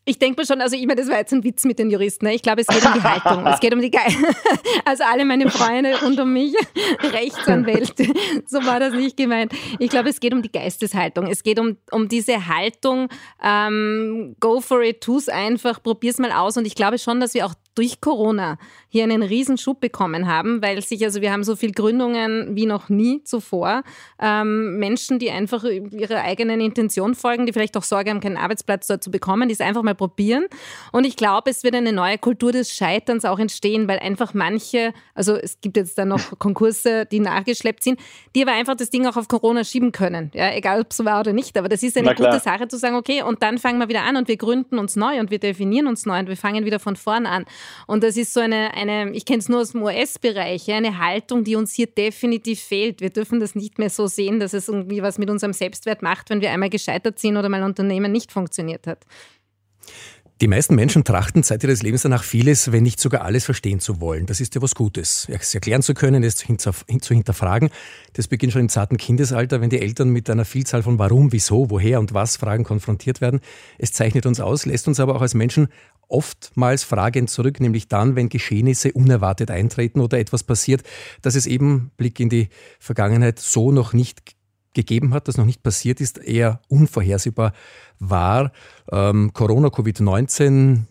ich denke mir schon, also ich meine, das war jetzt ein Witz mit den Juristen. Ne? Ich glaube, es geht um die Haltung. Es geht um die Ge <laughs> Also alle meine Freunde rund um mich, <laughs> Rechtsanwälte, <laughs> so war das nicht gemeint. Ich glaube, es geht um die Geisteshaltung. Es geht um, um diese Haltung, ähm, go for it, tu's einfach, probier's mal aus. Und ich glaube schon, dass wir auch durch Corona hier einen Riesenschub bekommen haben, weil sich, also wir haben so viel Gründungen wie noch nie zuvor. Ähm, Menschen, die einfach ihrer eigenen Intention folgen, die vielleicht auch Sorge haben, keinen Arbeitsplatz dort zu bekommen, die es einfach mal probieren. Und ich glaube, es wird eine neue Kultur des Scheiterns auch entstehen, weil einfach manche, also es gibt jetzt da noch <laughs> Konkurse, die nachgeschleppt sind, die aber einfach das Ding auch auf Corona schieben können. Ja, egal ob es so war oder nicht. Aber das ist eine gute Sache zu sagen, okay, und dann fangen wir wieder an und wir gründen uns neu und wir definieren uns neu und wir fangen wieder von vorn an. Und das ist so eine, eine ich kenne es nur aus dem US-Bereich, eine Haltung, die uns hier definitiv fehlt. Wir dürfen das nicht mehr so sehen, dass es irgendwie was mit unserem Selbstwert macht, wenn wir einmal gescheitert sind oder mein Unternehmen nicht funktioniert hat. Die meisten Menschen trachten Zeit ihres Lebens danach, vieles, wenn nicht sogar alles verstehen zu wollen. Das ist ja was Gutes. Es erklären zu können, es zu hinterfragen. Das beginnt schon im zarten Kindesalter, wenn die Eltern mit einer Vielzahl von Warum, Wieso, Woher und Was Fragen konfrontiert werden. Es zeichnet uns aus, lässt uns aber auch als Menschen oftmals fragend zurück, nämlich dann, wenn Geschehnisse unerwartet eintreten oder etwas passiert, dass es eben, Blick in die Vergangenheit, so noch nicht gegeben hat, das noch nicht passiert ist, eher unvorhersehbar war. Ähm, Corona, Covid-19,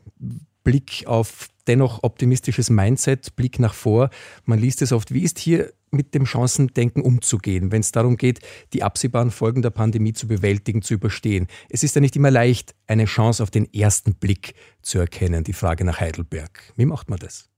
Blick auf dennoch optimistisches Mindset, Blick nach vor. Man liest es oft. Wie ist hier mit dem Chancendenken umzugehen, wenn es darum geht, die absehbaren Folgen der Pandemie zu bewältigen, zu überstehen? Es ist ja nicht immer leicht, eine Chance auf den ersten Blick zu erkennen. Die Frage nach Heidelberg. Wie macht man das?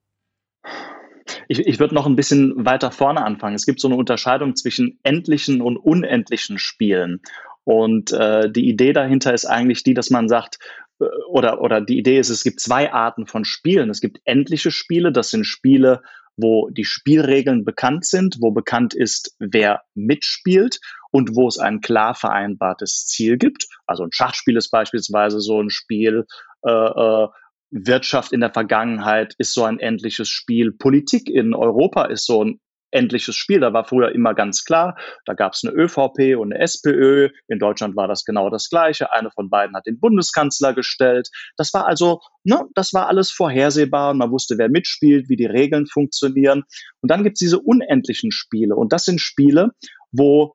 Ich, ich würde noch ein bisschen weiter vorne anfangen. Es gibt so eine Unterscheidung zwischen endlichen und unendlichen Spielen. Und äh, die Idee dahinter ist eigentlich die, dass man sagt, äh, oder, oder die Idee ist, es gibt zwei Arten von Spielen. Es gibt endliche Spiele, das sind Spiele, wo die Spielregeln bekannt sind, wo bekannt ist, wer mitspielt und wo es ein klar vereinbartes Ziel gibt. Also ein Schachspiel ist beispielsweise so ein Spiel, äh, äh, Wirtschaft in der Vergangenheit ist so ein endliches Spiel, Politik in Europa ist so ein endliches Spiel. Da war früher immer ganz klar, da gab es eine ÖVP und eine SPÖ. In Deutschland war das genau das Gleiche. Eine von beiden hat den Bundeskanzler gestellt. Das war also, ne, das war alles vorhersehbar. Man wusste, wer mitspielt, wie die Regeln funktionieren. Und dann gibt es diese unendlichen Spiele. Und das sind Spiele, wo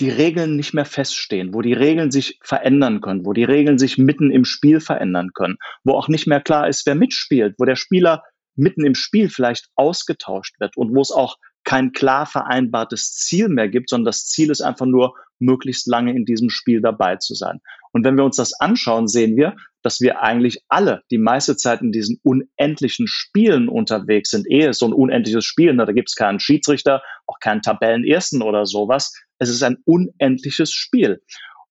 die Regeln nicht mehr feststehen, wo die Regeln sich verändern können, wo die Regeln sich mitten im Spiel verändern können, wo auch nicht mehr klar ist, wer mitspielt, wo der Spieler mitten im Spiel vielleicht ausgetauscht wird und wo es auch kein klar vereinbartes Ziel mehr gibt, sondern das Ziel ist einfach nur, möglichst lange in diesem Spiel dabei zu sein. Und wenn wir uns das anschauen, sehen wir, dass wir eigentlich alle die meiste Zeit in diesen unendlichen Spielen unterwegs sind. Ehe ist so ein unendliches Spiel, ne? da gibt es keinen Schiedsrichter, auch keinen Tabellenersten oder sowas. Es ist ein unendliches Spiel.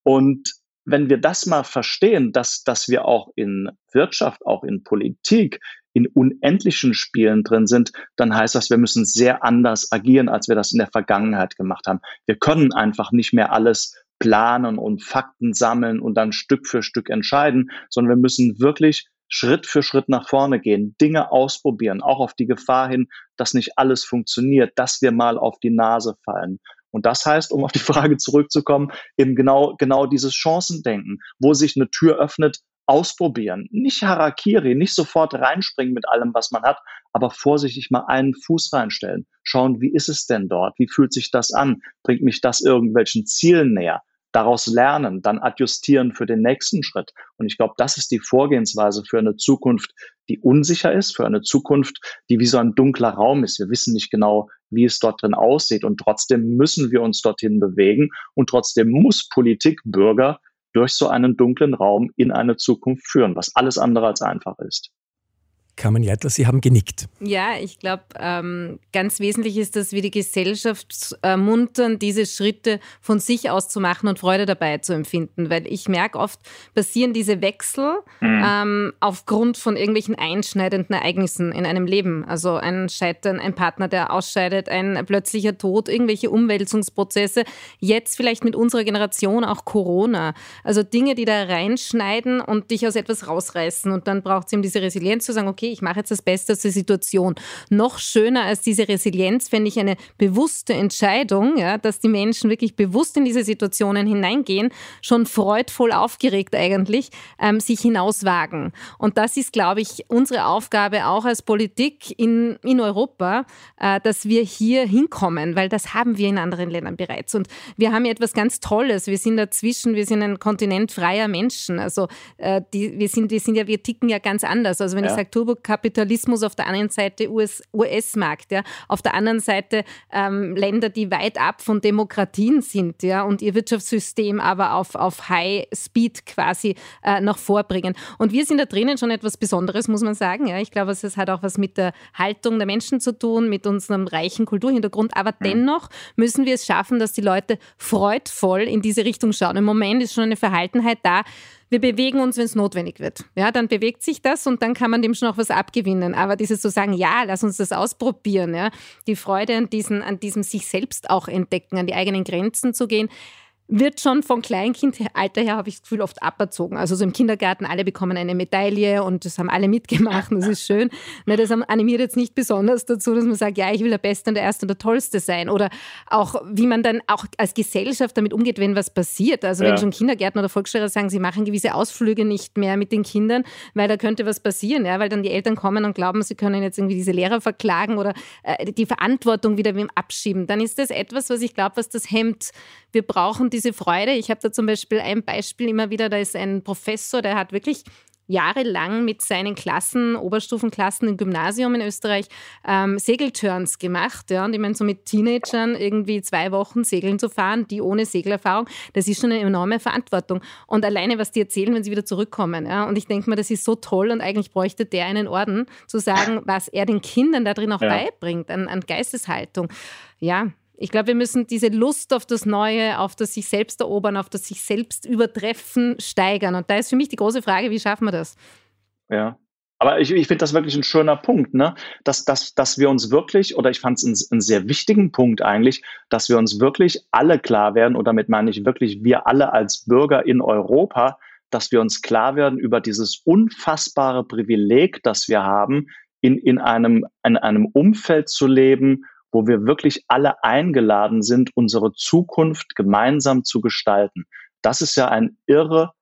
Und wenn wir das mal verstehen, dass, dass wir auch in Wirtschaft, auch in Politik, in unendlichen Spielen drin sind, dann heißt das, wir müssen sehr anders agieren, als wir das in der Vergangenheit gemacht haben. Wir können einfach nicht mehr alles planen und Fakten sammeln und dann Stück für Stück entscheiden, sondern wir müssen wirklich Schritt für Schritt nach vorne gehen, Dinge ausprobieren, auch auf die Gefahr hin, dass nicht alles funktioniert, dass wir mal auf die Nase fallen. Und das heißt, um auf die <laughs> Frage zurückzukommen, eben genau, genau dieses Chancendenken, wo sich eine Tür öffnet, ausprobieren. Nicht Harakiri, nicht sofort reinspringen mit allem, was man hat, aber vorsichtig mal einen Fuß reinstellen. Schauen, wie ist es denn dort? Wie fühlt sich das an? Bringt mich das irgendwelchen Zielen näher? Daraus lernen, dann adjustieren für den nächsten Schritt. Und ich glaube, das ist die Vorgehensweise für eine Zukunft, die unsicher ist, für eine Zukunft, die wie so ein dunkler Raum ist. Wir wissen nicht genau, wie es dort drin aussieht. Und trotzdem müssen wir uns dorthin bewegen. Und trotzdem muss Politik, Bürger durch so einen dunklen Raum in eine Zukunft führen, was alles andere als einfach ist. Carmen Jeitler, Sie haben genickt. Ja, ich glaube, ähm, ganz wesentlich ist, dass wir die Gesellschaft ermuntern, diese Schritte von sich aus zu machen und Freude dabei zu empfinden. Weil ich merke, oft passieren diese Wechsel mhm. ähm, aufgrund von irgendwelchen einschneidenden Ereignissen in einem Leben. Also ein Scheitern, ein Partner, der ausscheidet, ein plötzlicher Tod, irgendwelche Umwälzungsprozesse. Jetzt vielleicht mit unserer Generation auch Corona. Also Dinge, die da reinschneiden und dich aus etwas rausreißen. Und dann braucht es eben diese Resilienz zu sagen, okay, okay, ich mache jetzt das Beste aus der Situation. Noch schöner als diese Resilienz fände ich eine bewusste Entscheidung, ja, dass die Menschen wirklich bewusst in diese Situationen hineingehen, schon freudvoll aufgeregt eigentlich, ähm, sich hinauswagen. Und das ist, glaube ich, unsere Aufgabe auch als Politik in, in Europa, äh, dass wir hier hinkommen, weil das haben wir in anderen Ländern bereits. Und wir haben ja etwas ganz Tolles. Wir sind dazwischen, wir sind ein Kontinent freier Menschen. Also äh, die, wir, sind, wir sind ja, wir ticken ja ganz anders. Also wenn ja. ich sage Turbo Kapitalismus, auf der einen Seite US-Markt, ja, auf der anderen Seite ähm, Länder, die weit ab von Demokratien sind, ja, und ihr Wirtschaftssystem aber auf, auf High Speed quasi äh, noch vorbringen. Und wir sind da drinnen schon etwas Besonderes, muss man sagen. Ja. Ich glaube, es hat auch was mit der Haltung der Menschen zu tun, mit unserem reichen Kulturhintergrund. Aber mhm. dennoch müssen wir es schaffen, dass die Leute freudvoll in diese Richtung schauen. Im Moment ist schon eine Verhaltenheit da, wir bewegen uns, wenn es notwendig wird. Ja, dann bewegt sich das und dann kann man dem schon auch was abgewinnen. Aber dieses zu sagen, ja, lass uns das ausprobieren, ja, die Freude an, diesen, an diesem sich selbst auch entdecken, an die eigenen Grenzen zu gehen, wird schon von Kleinkindalter her, habe ich das Gefühl, oft aberzogen. Also so im Kindergarten, alle bekommen eine Medaille und das haben alle mitgemacht, das ist schön. <laughs> Das animiert jetzt nicht besonders dazu, dass man sagt, ja, ich will der Beste und der Erste und der Tollste sein. Oder auch, wie man dann auch als Gesellschaft damit umgeht, wenn was passiert. Also ja. wenn schon Kindergärten oder Volksschullehrer sagen, sie machen gewisse Ausflüge nicht mehr mit den Kindern, weil da könnte was passieren, ja, weil dann die Eltern kommen und glauben, sie können jetzt irgendwie diese Lehrer verklagen oder äh, die Verantwortung wieder wem abschieben. Dann ist das etwas, was ich glaube, was das hemmt. Wir brauchen die diese Freude. Ich habe da zum Beispiel ein Beispiel immer wieder, da ist ein Professor, der hat wirklich jahrelang mit seinen Klassen, Oberstufenklassen im Gymnasium in Österreich ähm, Segelturns gemacht. Ja, und ich meine, so mit Teenagern irgendwie zwei Wochen segeln zu fahren, die ohne Segelerfahrung, das ist schon eine enorme Verantwortung. Und alleine, was die erzählen, wenn sie wieder zurückkommen. Ja, und ich denke mir, das ist so toll und eigentlich bräuchte der einen Orden, zu sagen, was er den Kindern da drin auch ja. beibringt, an, an Geisteshaltung. Ja, ich glaube, wir müssen diese Lust auf das Neue, auf das sich selbst erobern, auf das sich selbst übertreffen, steigern. Und da ist für mich die große Frage, wie schaffen wir das? Ja, Aber ich, ich finde das wirklich ein schöner Punkt, ne? dass, dass, dass wir uns wirklich, oder ich fand es einen, einen sehr wichtigen Punkt eigentlich, dass wir uns wirklich alle klar werden, und damit meine ich wirklich wir alle als Bürger in Europa, dass wir uns klar werden über dieses unfassbare Privileg, das wir haben, in, in, einem, in einem Umfeld zu leben, wo wir wirklich alle eingeladen sind, unsere Zukunft gemeinsam zu gestalten. Das ist ja ein irre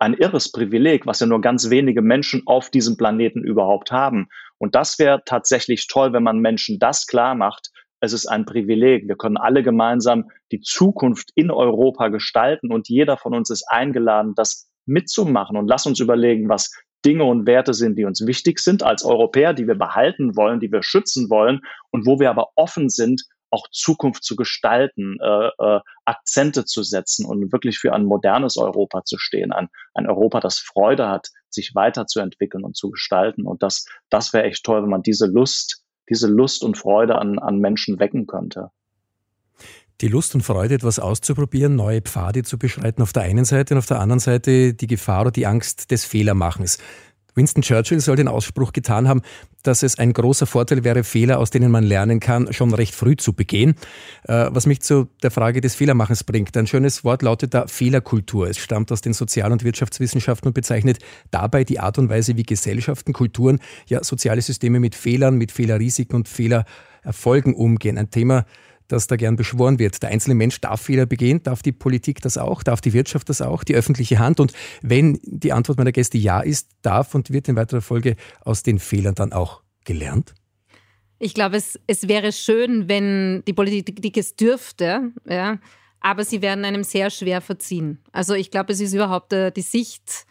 ein irres Privileg, was ja nur ganz wenige Menschen auf diesem Planeten überhaupt haben. Und das wäre tatsächlich toll, wenn man Menschen das klar macht. Es ist ein Privileg. Wir können alle gemeinsam die Zukunft in Europa gestalten und jeder von uns ist eingeladen, das mitzumachen. Und lass uns überlegen, was Dinge und Werte sind, die uns wichtig sind als Europäer, die wir behalten wollen, die wir schützen wollen und wo wir aber offen sind, auch Zukunft zu gestalten, äh, äh, Akzente zu setzen und wirklich für ein modernes Europa zu stehen, ein, ein Europa, das Freude hat, sich weiterzuentwickeln und zu gestalten. Und das, das wäre echt toll, wenn man diese Lust, diese Lust und Freude an, an Menschen wecken könnte. Die Lust und Freude, etwas auszuprobieren, neue Pfade zu beschreiten auf der einen Seite und auf der anderen Seite die Gefahr oder die Angst des Fehlermachens. Winston Churchill soll den Ausspruch getan haben, dass es ein großer Vorteil wäre, Fehler, aus denen man lernen kann, schon recht früh zu begehen. Äh, was mich zu der Frage des Fehlermachens bringt. Ein schönes Wort lautet da Fehlerkultur. Es stammt aus den Sozial- und Wirtschaftswissenschaften und bezeichnet dabei die Art und Weise, wie Gesellschaften, Kulturen, ja soziale Systeme mit Fehlern, mit Fehlerrisiken und Fehlererfolgen umgehen. Ein Thema, dass da gern beschworen wird. Der einzelne Mensch darf Fehler begehen, darf die Politik das auch, darf die Wirtschaft das auch, die öffentliche Hand. Und wenn die Antwort meiner Gäste ja ist, darf und wird in weiterer Folge aus den Fehlern dann auch gelernt? Ich glaube, es, es wäre schön, wenn die Politik es dürfte, ja, aber sie werden einem sehr schwer verziehen. Also ich glaube, es ist überhaupt äh, die Sicht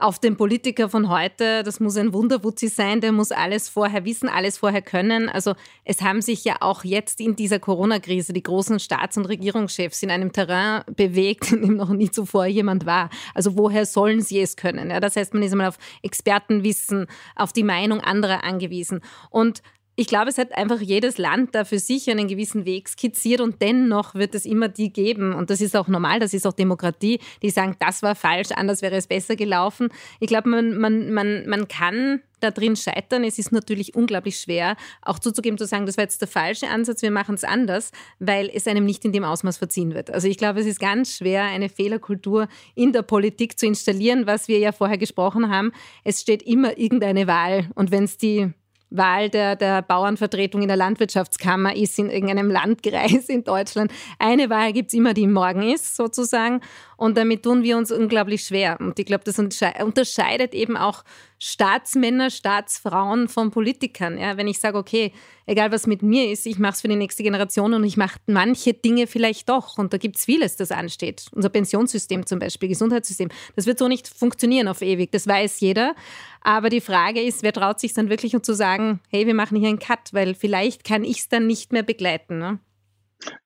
auf den Politiker von heute, das muss ein Wunderwutzi sein, der muss alles vorher wissen, alles vorher können. Also es haben sich ja auch jetzt in dieser Corona-Krise die großen Staats- und Regierungschefs in einem Terrain bewegt, in dem noch nie zuvor jemand war. Also woher sollen sie es können? Ja, das heißt, man ist einmal auf Expertenwissen, auf die Meinung anderer angewiesen. Und ich glaube, es hat einfach jedes Land da für sich einen gewissen Weg skizziert und dennoch wird es immer die geben. Und das ist auch normal, das ist auch Demokratie, die sagen, das war falsch, anders wäre es besser gelaufen. Ich glaube, man, man, man, man kann da drin scheitern. Es ist natürlich unglaublich schwer, auch zuzugeben, zu sagen, das war jetzt der falsche Ansatz, wir machen es anders, weil es einem nicht in dem Ausmaß verziehen wird. Also ich glaube, es ist ganz schwer, eine Fehlerkultur in der Politik zu installieren, was wir ja vorher gesprochen haben. Es steht immer irgendeine Wahl und wenn es die Wahl der, der Bauernvertretung in der Landwirtschaftskammer ist in irgendeinem Landkreis in Deutschland. Eine Wahl gibt es immer, die morgen ist, sozusagen. Und damit tun wir uns unglaublich schwer. Und ich glaube, das unterscheidet eben auch Staatsmänner, Staatsfrauen von Politikern. Ja, wenn ich sage, okay, egal was mit mir ist, ich mache es für die nächste Generation und ich mache manche Dinge vielleicht doch. Und da gibt es vieles, das ansteht. Unser Pensionssystem zum Beispiel, Gesundheitssystem. Das wird so nicht funktionieren auf ewig. Das weiß jeder. Aber die Frage ist, wer traut sich dann wirklich um zu sagen, hey, wir machen hier einen Cut, weil vielleicht kann ich es dann nicht mehr begleiten. Ne?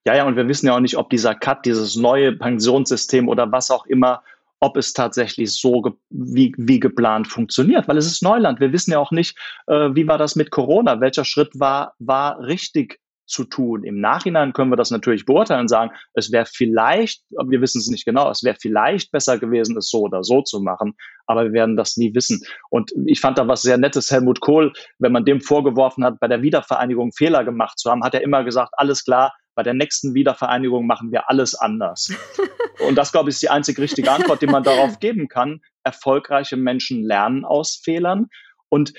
Ja, ja, und wir wissen ja auch nicht, ob dieser Cut, dieses neue Pensionssystem oder was auch immer, ob es tatsächlich so ge wie, wie geplant funktioniert, weil es ist Neuland. Wir wissen ja auch nicht, äh, wie war das mit Corona, welcher Schritt war, war richtig zu tun. Im Nachhinein können wir das natürlich beurteilen und sagen, es wäre vielleicht, wir wissen es nicht genau, es wäre vielleicht besser gewesen, es so oder so zu machen, aber wir werden das nie wissen. Und ich fand da was sehr Nettes, Helmut Kohl, wenn man dem vorgeworfen hat, bei der Wiedervereinigung Fehler gemacht zu haben, hat er immer gesagt, alles klar, bei der nächsten Wiedervereinigung machen wir alles anders. <laughs> Und das, glaube ich, ist die einzig richtige Antwort, die man darauf geben kann. Erfolgreiche Menschen lernen aus Fehlern. Und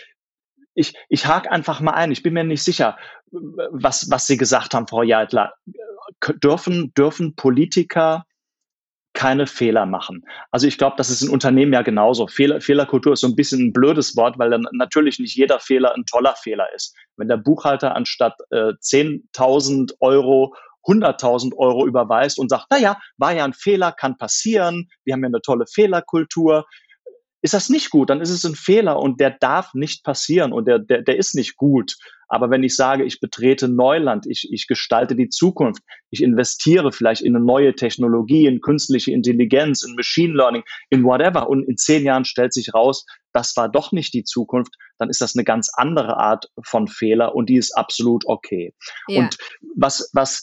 ich, ich hake einfach mal ein. Ich bin mir nicht sicher, was, was Sie gesagt haben, Frau Jeitler. Dürfen, dürfen Politiker keine Fehler machen. Also ich glaube, das ist in Unternehmen ja genauso. Fehler, Fehlerkultur ist so ein bisschen ein blödes Wort, weil dann natürlich nicht jeder Fehler ein toller Fehler ist. Wenn der Buchhalter anstatt äh, 10.000 Euro 100.000 Euro überweist und sagt, naja, war ja ein Fehler, kann passieren, wir haben ja eine tolle Fehlerkultur, ist das nicht gut, dann ist es ein Fehler und der darf nicht passieren und der, der, der ist nicht gut. Aber wenn ich sage, ich betrete Neuland, ich, ich gestalte die Zukunft, ich investiere vielleicht in eine neue Technologie, in künstliche Intelligenz, in Machine Learning, in whatever und in zehn Jahren stellt sich raus, das war doch nicht die Zukunft, dann ist das eine ganz andere Art von Fehler und die ist absolut okay. Ja. Und was, was,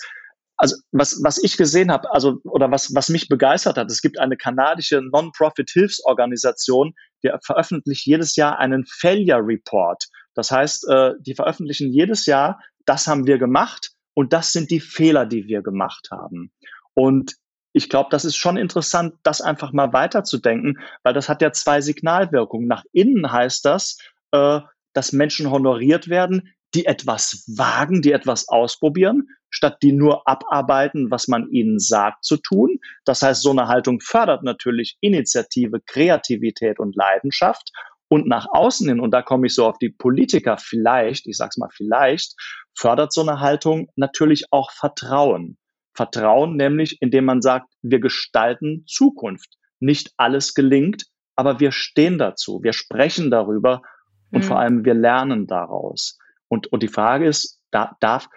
also was, was ich gesehen habe, also oder was, was mich begeistert hat, es gibt eine kanadische Non-Profit-Hilfsorganisation, die veröffentlicht jedes Jahr einen Failure Report. Das heißt, äh, die veröffentlichen jedes Jahr, das haben wir gemacht und das sind die Fehler, die wir gemacht haben. Und ich glaube, das ist schon interessant, das einfach mal weiterzudenken, weil das hat ja zwei Signalwirkungen. Nach innen heißt das, äh, dass Menschen honoriert werden, die etwas wagen, die etwas ausprobieren, statt die nur abarbeiten, was man ihnen sagt zu tun. Das heißt, so eine Haltung fördert natürlich Initiative, Kreativität und Leidenschaft. Und nach außen hin, und da komme ich so auf die Politiker vielleicht, ich sag's mal vielleicht, fördert so eine Haltung natürlich auch Vertrauen. Vertrauen nämlich, indem man sagt, wir gestalten Zukunft. Nicht alles gelingt, aber wir stehen dazu, wir sprechen darüber und mhm. vor allem wir lernen daraus. Und, und die Frage ist, da, darf,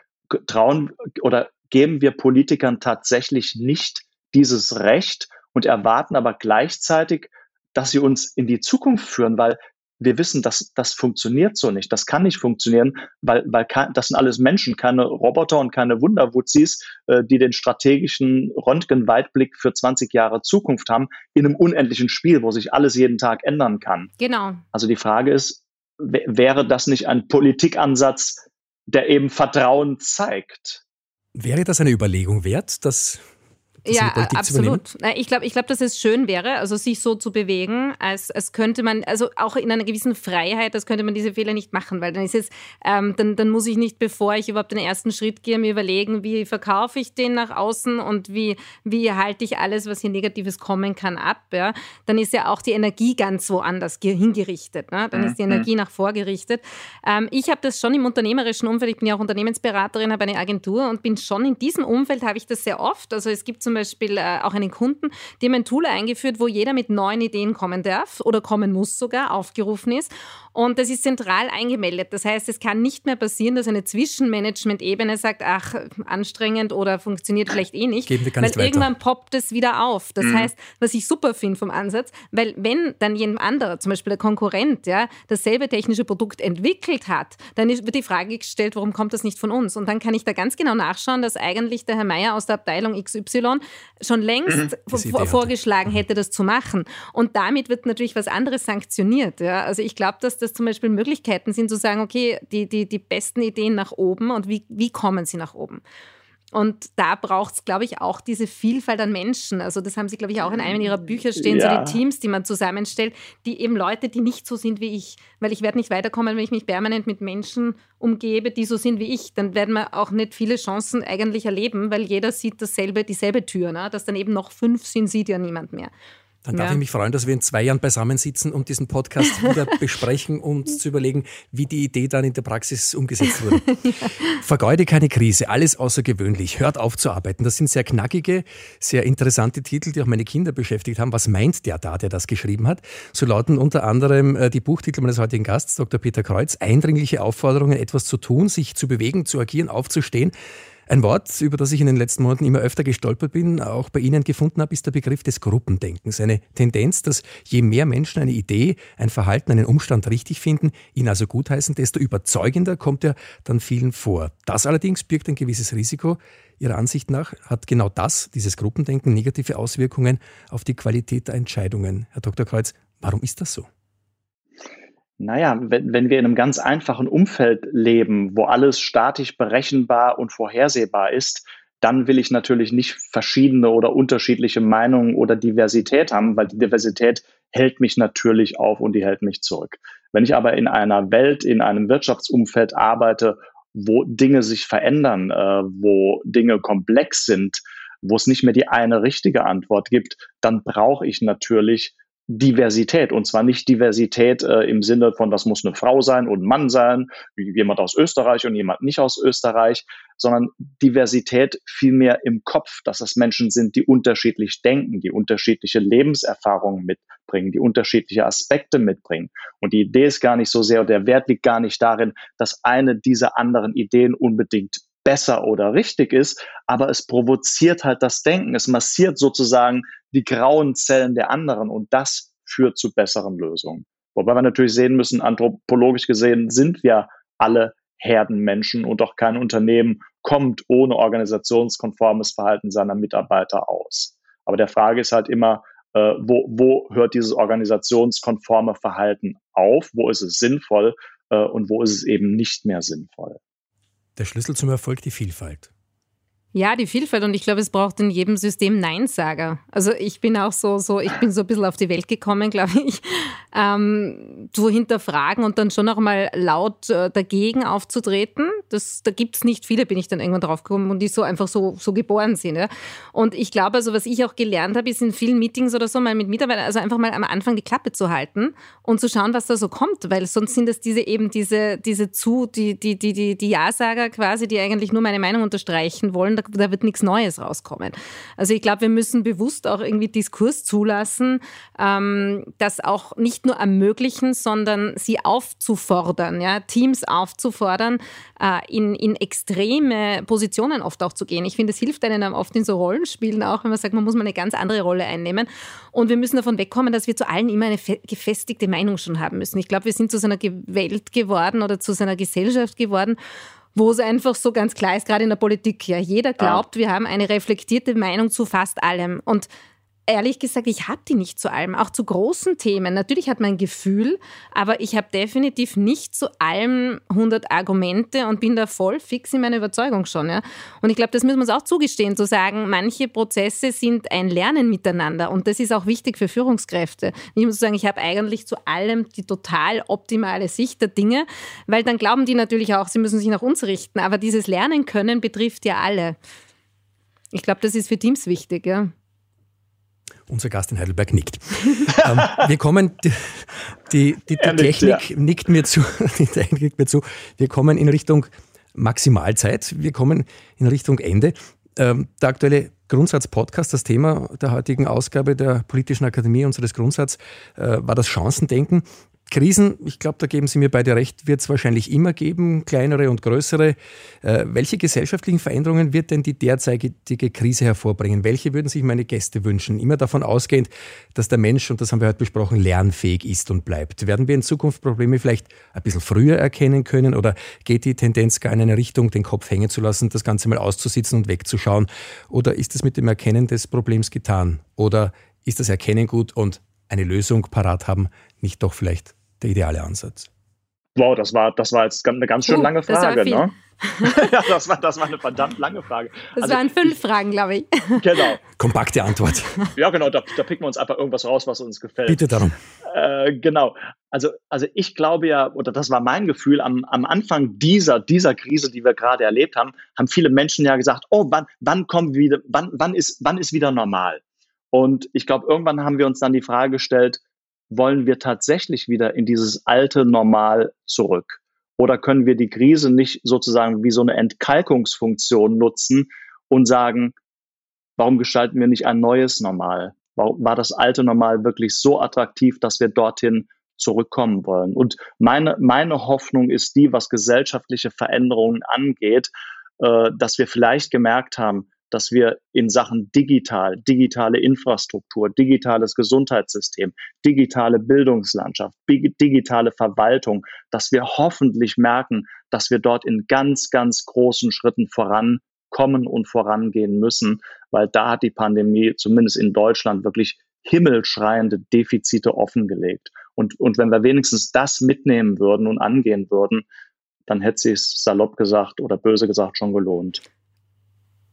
trauen oder geben wir Politikern tatsächlich nicht dieses Recht und erwarten aber gleichzeitig, dass sie uns in die Zukunft führen, weil wir wissen, dass das funktioniert so nicht. Das kann nicht funktionieren, weil, weil das sind alles Menschen, keine Roboter und keine Wunderwutzis, äh, die den strategischen Röntgenweitblick für 20 Jahre Zukunft haben, in einem unendlichen Spiel, wo sich alles jeden Tag ändern kann. Genau. Also die Frage ist, wäre das nicht ein Politikansatz, der eben Vertrauen zeigt? Wäre das eine Überlegung wert, dass ja, absolut. Ich glaube, ich glaube, dass es schön wäre, also sich so zu bewegen, als, als könnte man, also auch in einer gewissen Freiheit, als könnte man diese Fehler nicht machen, weil dann ist es, ähm, dann, dann muss ich nicht, bevor ich überhaupt den ersten Schritt gehe, mir überlegen, wie verkaufe ich den nach außen und wie, wie halte ich alles, was hier Negatives kommen kann, ab. Ja? Dann ist ja auch die Energie ganz woanders hingerichtet. Ne? Dann ist die mhm. Energie nach vorgerichtet. Ähm, ich habe das schon im unternehmerischen Umfeld, ich bin ja auch Unternehmensberaterin, habe eine Agentur und bin schon in diesem Umfeld, habe ich das sehr oft. Also es gibt zum Beispiel äh, auch einen Kunden, die haben ein Tool eingeführt, wo jeder mit neuen Ideen kommen darf oder kommen muss sogar, aufgerufen ist. Und das ist zentral eingemeldet. Das heißt, es kann nicht mehr passieren, dass eine Zwischenmanagement-Ebene sagt, ach, anstrengend oder funktioniert vielleicht eh nicht. Geben wir gar nicht weil weiter. irgendwann poppt es wieder auf. Das mhm. heißt, was ich super finde vom Ansatz, weil wenn dann jemand anderer, zum Beispiel der Konkurrent, ja, dasselbe technische Produkt entwickelt hat, dann wird die Frage gestellt, warum kommt das nicht von uns? Und dann kann ich da ganz genau nachschauen, dass eigentlich der Herr Meier aus der Abteilung XY schon längst mhm. vorgeschlagen hätte, das zu machen. Und damit wird natürlich was anderes sanktioniert. Ja? Also ich glaube, dass das zum Beispiel Möglichkeiten sind, zu sagen, okay, die, die, die besten Ideen nach oben und wie, wie kommen sie nach oben? Und da braucht es, glaube ich, auch diese Vielfalt an Menschen. Also das haben Sie, glaube ich, auch in einem Ihrer Bücher stehen, ja. so die Teams, die man zusammenstellt, die eben Leute, die nicht so sind wie ich. Weil ich werde nicht weiterkommen, wenn ich mich permanent mit Menschen umgebe, die so sind wie ich. Dann werden wir auch nicht viele Chancen eigentlich erleben, weil jeder sieht dasselbe, dieselbe Tür. Ne? Dass dann eben noch fünf sind, sieht ja niemand mehr. Dann darf ja. ich mich freuen, dass wir in zwei Jahren beisammensitzen und diesen Podcast <laughs> wieder besprechen und zu überlegen, wie die Idee dann in der Praxis umgesetzt wurde. <laughs> ja. Vergeude keine Krise, alles außergewöhnlich, hört auf zu arbeiten. Das sind sehr knackige, sehr interessante Titel, die auch meine Kinder beschäftigt haben. Was meint der da, der das geschrieben hat? So lauten unter anderem äh, die Buchtitel meines heutigen Gasts, Dr. Peter Kreuz, eindringliche Aufforderungen, etwas zu tun, sich zu bewegen, zu agieren, aufzustehen. Ein Wort, über das ich in den letzten Monaten immer öfter gestolpert bin, auch bei Ihnen gefunden habe, ist der Begriff des Gruppendenkens. Eine Tendenz, dass je mehr Menschen eine Idee, ein Verhalten, einen Umstand richtig finden, ihn also gutheißen, desto überzeugender kommt er dann vielen vor. Das allerdings birgt ein gewisses Risiko. Ihrer Ansicht nach hat genau das, dieses Gruppendenken, negative Auswirkungen auf die Qualität der Entscheidungen. Herr Dr. Kreuz, warum ist das so? Naja, wenn, wenn wir in einem ganz einfachen Umfeld leben, wo alles statisch berechenbar und vorhersehbar ist, dann will ich natürlich nicht verschiedene oder unterschiedliche Meinungen oder Diversität haben, weil die Diversität hält mich natürlich auf und die hält mich zurück. Wenn ich aber in einer Welt, in einem Wirtschaftsumfeld arbeite, wo Dinge sich verändern, äh, wo Dinge komplex sind, wo es nicht mehr die eine richtige Antwort gibt, dann brauche ich natürlich Diversität. Und zwar nicht Diversität äh, im Sinne von, das muss eine Frau sein und ein Mann sein, jemand aus Österreich und jemand nicht aus Österreich, sondern Diversität vielmehr im Kopf, dass es Menschen sind, die unterschiedlich denken, die unterschiedliche Lebenserfahrungen mitbringen, die unterschiedliche Aspekte mitbringen. Und die Idee ist gar nicht so sehr, der Wert liegt gar nicht darin, dass eine dieser anderen Ideen unbedingt besser oder richtig ist, aber es provoziert halt das Denken. Es massiert sozusagen die grauen Zellen der anderen und das führt zu besseren Lösungen. Wobei wir natürlich sehen müssen, anthropologisch gesehen sind wir alle Herdenmenschen und auch kein Unternehmen kommt ohne organisationskonformes Verhalten seiner Mitarbeiter aus. Aber der Frage ist halt immer, äh, wo, wo hört dieses organisationskonforme Verhalten auf? Wo ist es sinnvoll? Äh, und wo ist es eben nicht mehr sinnvoll? Der Schlüssel zum Erfolg die Vielfalt. Ja, die Vielfalt und ich glaube, es braucht in jedem System Neinsager. Also ich bin auch so, so ich bin so ein bisschen auf die Welt gekommen, glaube ich, <laughs> ähm, zu hinterfragen und dann schon auch mal laut äh, dagegen aufzutreten. Das, da gibt es nicht viele, bin ich dann irgendwann drauf gekommen und die so einfach so, so geboren sind. Ja? Und ich glaube, also was ich auch gelernt habe, ist in vielen Meetings oder so mal mit Mitarbeitern, also einfach mal am Anfang die Klappe zu halten und zu schauen, was da so kommt, weil sonst sind es diese eben diese, diese zu, die, die, die, die, die Ja-Sager quasi, die eigentlich nur meine Meinung unterstreichen wollen. Da da wird nichts Neues rauskommen. Also ich glaube, wir müssen bewusst auch irgendwie Diskurs zulassen, ähm, das auch nicht nur ermöglichen, sondern sie aufzufordern, ja, Teams aufzufordern, äh, in, in extreme Positionen oft auch zu gehen. Ich finde, es hilft einem oft in so Rollenspielen auch, wenn man sagt, man muss mal eine ganz andere Rolle einnehmen. Und wir müssen davon wegkommen, dass wir zu allen immer eine gefestigte Meinung schon haben müssen. Ich glaube, wir sind zu so einer Welt geworden oder zu so einer Gesellschaft geworden, wo es einfach so ganz klar ist, gerade in der Politik, ja, jeder glaubt, ja. wir haben eine reflektierte Meinung zu fast allem. Und ehrlich gesagt, ich habe die nicht zu allem, auch zu großen Themen. Natürlich hat man ein Gefühl, aber ich habe definitiv nicht zu allem 100 Argumente und bin da voll fix in meiner Überzeugung schon. Ja? Und ich glaube, das müssen wir uns auch zugestehen, zu sagen, manche Prozesse sind ein Lernen miteinander und das ist auch wichtig für Führungskräfte. Ich muss sagen, ich habe eigentlich zu allem die total optimale Sicht der Dinge, weil dann glauben die natürlich auch, sie müssen sich nach uns richten, aber dieses Lernen können betrifft ja alle. Ich glaube, das ist für Teams wichtig, ja. Unser Gast in Heidelberg nickt. <laughs> ähm, wir kommen, die, die, die, die Technik nickt, ja. nickt mir zu, <laughs> die Technik nickt mir zu. Wir kommen in Richtung Maximalzeit. Wir kommen in Richtung Ende. Ähm, der aktuelle Grundsatz-Podcast, das Thema der heutigen Ausgabe der Politischen Akademie unseres Grundsatz, äh, war das Chancendenken. Krisen, ich glaube, da geben Sie mir beide recht, wird es wahrscheinlich immer geben, kleinere und größere. Äh, welche gesellschaftlichen Veränderungen wird denn die derzeitige Krise hervorbringen? Welche würden sich meine Gäste wünschen? Immer davon ausgehend, dass der Mensch, und das haben wir heute besprochen, lernfähig ist und bleibt. Werden wir in Zukunft Probleme vielleicht ein bisschen früher erkennen können oder geht die Tendenz gar in eine Richtung, den Kopf hängen zu lassen, das Ganze mal auszusitzen und wegzuschauen? Oder ist es mit dem Erkennen des Problems getan? Oder ist das Erkennen gut und eine Lösung parat haben nicht doch vielleicht der ideale Ansatz? Wow, das war, das war jetzt eine ganz schön uh, lange Frage, ne? <laughs> <laughs> ja, das war, das war eine verdammt lange Frage. Das also, waren fünf Fragen, glaube ich. <laughs> Genau. Kompakte Antwort. Ja, genau, da, da picken wir uns einfach irgendwas raus, was uns gefällt. Bitte darum. Äh, genau. Also, also ich glaube ja, oder das war mein Gefühl, am, am Anfang dieser, dieser Krise, die wir gerade erlebt haben, haben viele Menschen ja gesagt, oh, wann, wann kommen wieder, wann, wann ist, wann ist wieder normal? Und ich glaube, irgendwann haben wir uns dann die Frage gestellt, wollen wir tatsächlich wieder in dieses alte Normal zurück? Oder können wir die Krise nicht sozusagen wie so eine Entkalkungsfunktion nutzen und sagen, warum gestalten wir nicht ein neues Normal? War das alte Normal wirklich so attraktiv, dass wir dorthin zurückkommen wollen? Und meine, meine Hoffnung ist die, was gesellschaftliche Veränderungen angeht, äh, dass wir vielleicht gemerkt haben, dass wir in Sachen digital, digitale Infrastruktur, digitales Gesundheitssystem, digitale Bildungslandschaft, digitale Verwaltung, dass wir hoffentlich merken, dass wir dort in ganz, ganz großen Schritten vorankommen und vorangehen müssen, weil da hat die Pandemie zumindest in Deutschland wirklich himmelschreiende Defizite offengelegt. Und, und wenn wir wenigstens das mitnehmen würden und angehen würden, dann hätte sich salopp gesagt oder böse gesagt schon gelohnt.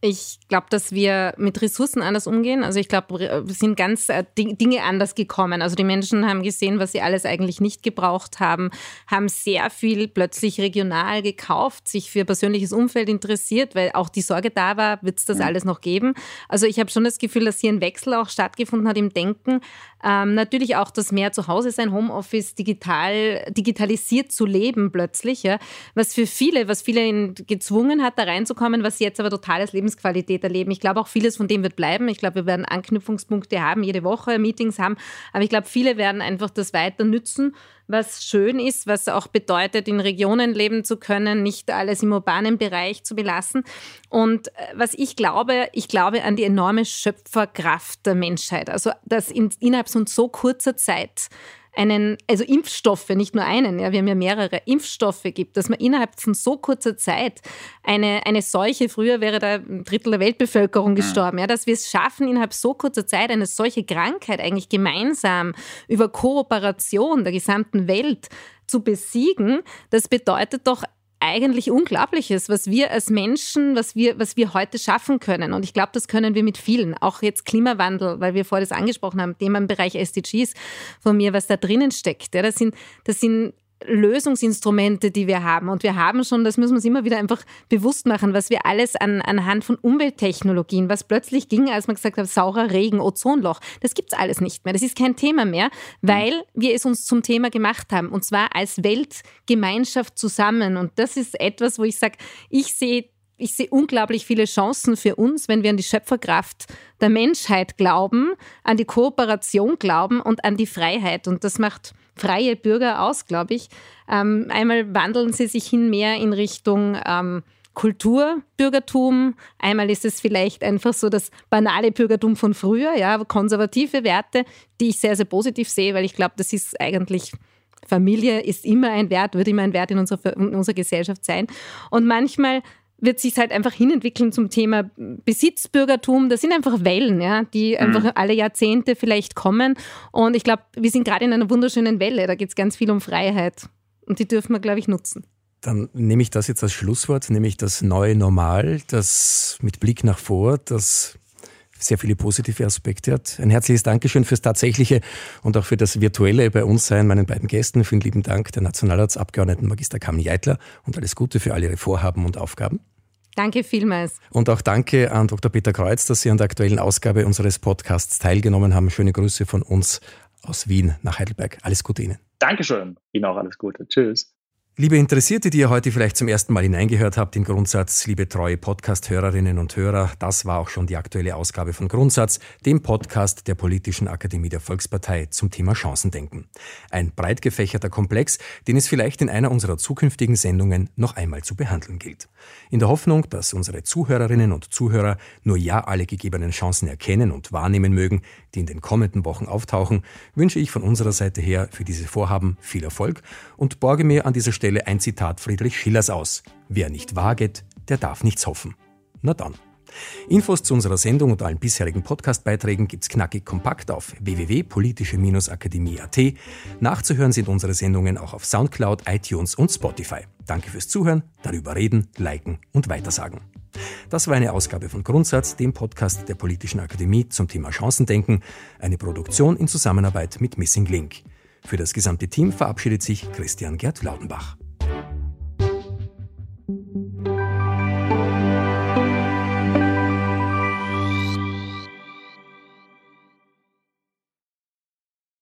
Ich glaube, dass wir mit Ressourcen anders umgehen. Also ich glaube, wir sind ganz äh, Dinge anders gekommen. Also die Menschen haben gesehen, was sie alles eigentlich nicht gebraucht haben, haben sehr viel plötzlich regional gekauft, sich für persönliches Umfeld interessiert, weil auch die Sorge da war, wird es das alles noch geben. Also ich habe schon das Gefühl, dass hier ein Wechsel auch stattgefunden hat im Denken. Ähm, natürlich auch das mehr zu Hause sein, Homeoffice, digital, digitalisiert zu leben plötzlich, ja, was für viele, was viele gezwungen hat, da reinzukommen, was jetzt aber totales Lebensqualität erleben. Ich glaube auch vieles von dem wird bleiben. Ich glaube, wir werden Anknüpfungspunkte haben, jede Woche Meetings haben, aber ich glaube, viele werden einfach das weiter nützen was schön ist, was auch bedeutet, in Regionen leben zu können, nicht alles im urbanen Bereich zu belassen. Und äh, was ich glaube, ich glaube an die enorme Schöpferkraft der Menschheit. Also, dass in, innerhalb von so kurzer Zeit einen, also Impfstoffe, nicht nur einen, ja, wir haben ja mehrere Impfstoffe gibt, dass man innerhalb von so kurzer Zeit eine, eine Seuche, früher wäre da ein Drittel der Weltbevölkerung gestorben, ja, dass wir es schaffen, innerhalb so kurzer Zeit eine solche Krankheit eigentlich gemeinsam über Kooperation der gesamten Welt zu besiegen, das bedeutet doch eigentlich Unglaubliches, was wir als Menschen, was wir, was wir heute schaffen können. Und ich glaube, das können wir mit vielen. Auch jetzt Klimawandel, weil wir vorher das angesprochen haben, Thema im Bereich SDGs von mir, was da drinnen steckt. Ja, das sind, das sind Lösungsinstrumente, die wir haben. Und wir haben schon, das müssen wir uns immer wieder einfach bewusst machen, was wir alles an, anhand von Umwelttechnologien, was plötzlich ging, als man gesagt hat, saurer Regen, Ozonloch, das gibt es alles nicht mehr. Das ist kein Thema mehr, weil wir es uns zum Thema gemacht haben. Und zwar als Weltgemeinschaft zusammen. Und das ist etwas, wo ich sage, ich sehe ich sehe unglaublich viele Chancen für uns, wenn wir an die Schöpferkraft der Menschheit glauben, an die Kooperation glauben und an die Freiheit. Und das macht freie Bürger aus, glaube ich. Ähm, einmal wandeln sie sich hin mehr in Richtung ähm, Kulturbürgertum. Einmal ist es vielleicht einfach so das banale Bürgertum von früher, ja, konservative Werte, die ich sehr, sehr positiv sehe, weil ich glaube, das ist eigentlich Familie ist immer ein Wert, wird immer ein Wert in unserer, in unserer Gesellschaft sein. Und manchmal wird sich halt einfach hinentwickeln zum Thema Besitzbürgertum. Das sind einfach Wellen, ja, die mhm. einfach alle Jahrzehnte vielleicht kommen. Und ich glaube, wir sind gerade in einer wunderschönen Welle. Da geht es ganz viel um Freiheit. Und die dürfen wir, glaube ich, nutzen. Dann nehme ich das jetzt als Schlusswort, nämlich das neue Normal, das mit Blick nach vor, das sehr viele positive Aspekte hat. Ein herzliches Dankeschön fürs tatsächliche und auch für das virtuelle bei uns sein, meinen beiden Gästen. Vielen lieben Dank der Nationalratsabgeordneten Magister Carmen Jeitler und alles Gute für all Ihre Vorhaben und Aufgaben. Danke vielmals. Und auch danke an Dr. Peter Kreuz, dass Sie an der aktuellen Ausgabe unseres Podcasts teilgenommen haben. Schöne Grüße von uns aus Wien nach Heidelberg. Alles Gute Ihnen. Dankeschön. Ihnen auch alles Gute. Tschüss. Liebe Interessierte, die ihr heute vielleicht zum ersten Mal hineingehört habt in Grundsatz, liebe treue Podcast-Hörerinnen und Hörer, das war auch schon die aktuelle Ausgabe von Grundsatz, dem Podcast der Politischen Akademie der Volkspartei zum Thema Chancendenken. Ein breit gefächerter Komplex, den es vielleicht in einer unserer zukünftigen Sendungen noch einmal zu behandeln gilt. In der Hoffnung, dass unsere Zuhörerinnen und Zuhörer nur ja alle gegebenen Chancen erkennen und wahrnehmen mögen, die in den kommenden Wochen auftauchen, wünsche ich von unserer Seite her für diese Vorhaben viel Erfolg und borge mir an dieser Stelle ein Zitat Friedrich Schillers aus. Wer nicht waget, der darf nichts hoffen. Na dann. Infos zu unserer Sendung und allen bisherigen Podcastbeiträgen gibt's knackig kompakt auf www.politische-akademie.at. Nachzuhören sind unsere Sendungen auch auf Soundcloud, iTunes und Spotify. Danke fürs Zuhören, darüber reden, liken und weitersagen. Das war eine Ausgabe von Grundsatz, dem Podcast der Politischen Akademie zum Thema Chancendenken, eine Produktion in Zusammenarbeit mit Missing Link. Für das gesamte Team verabschiedet sich Christian Gerd Laudenbach.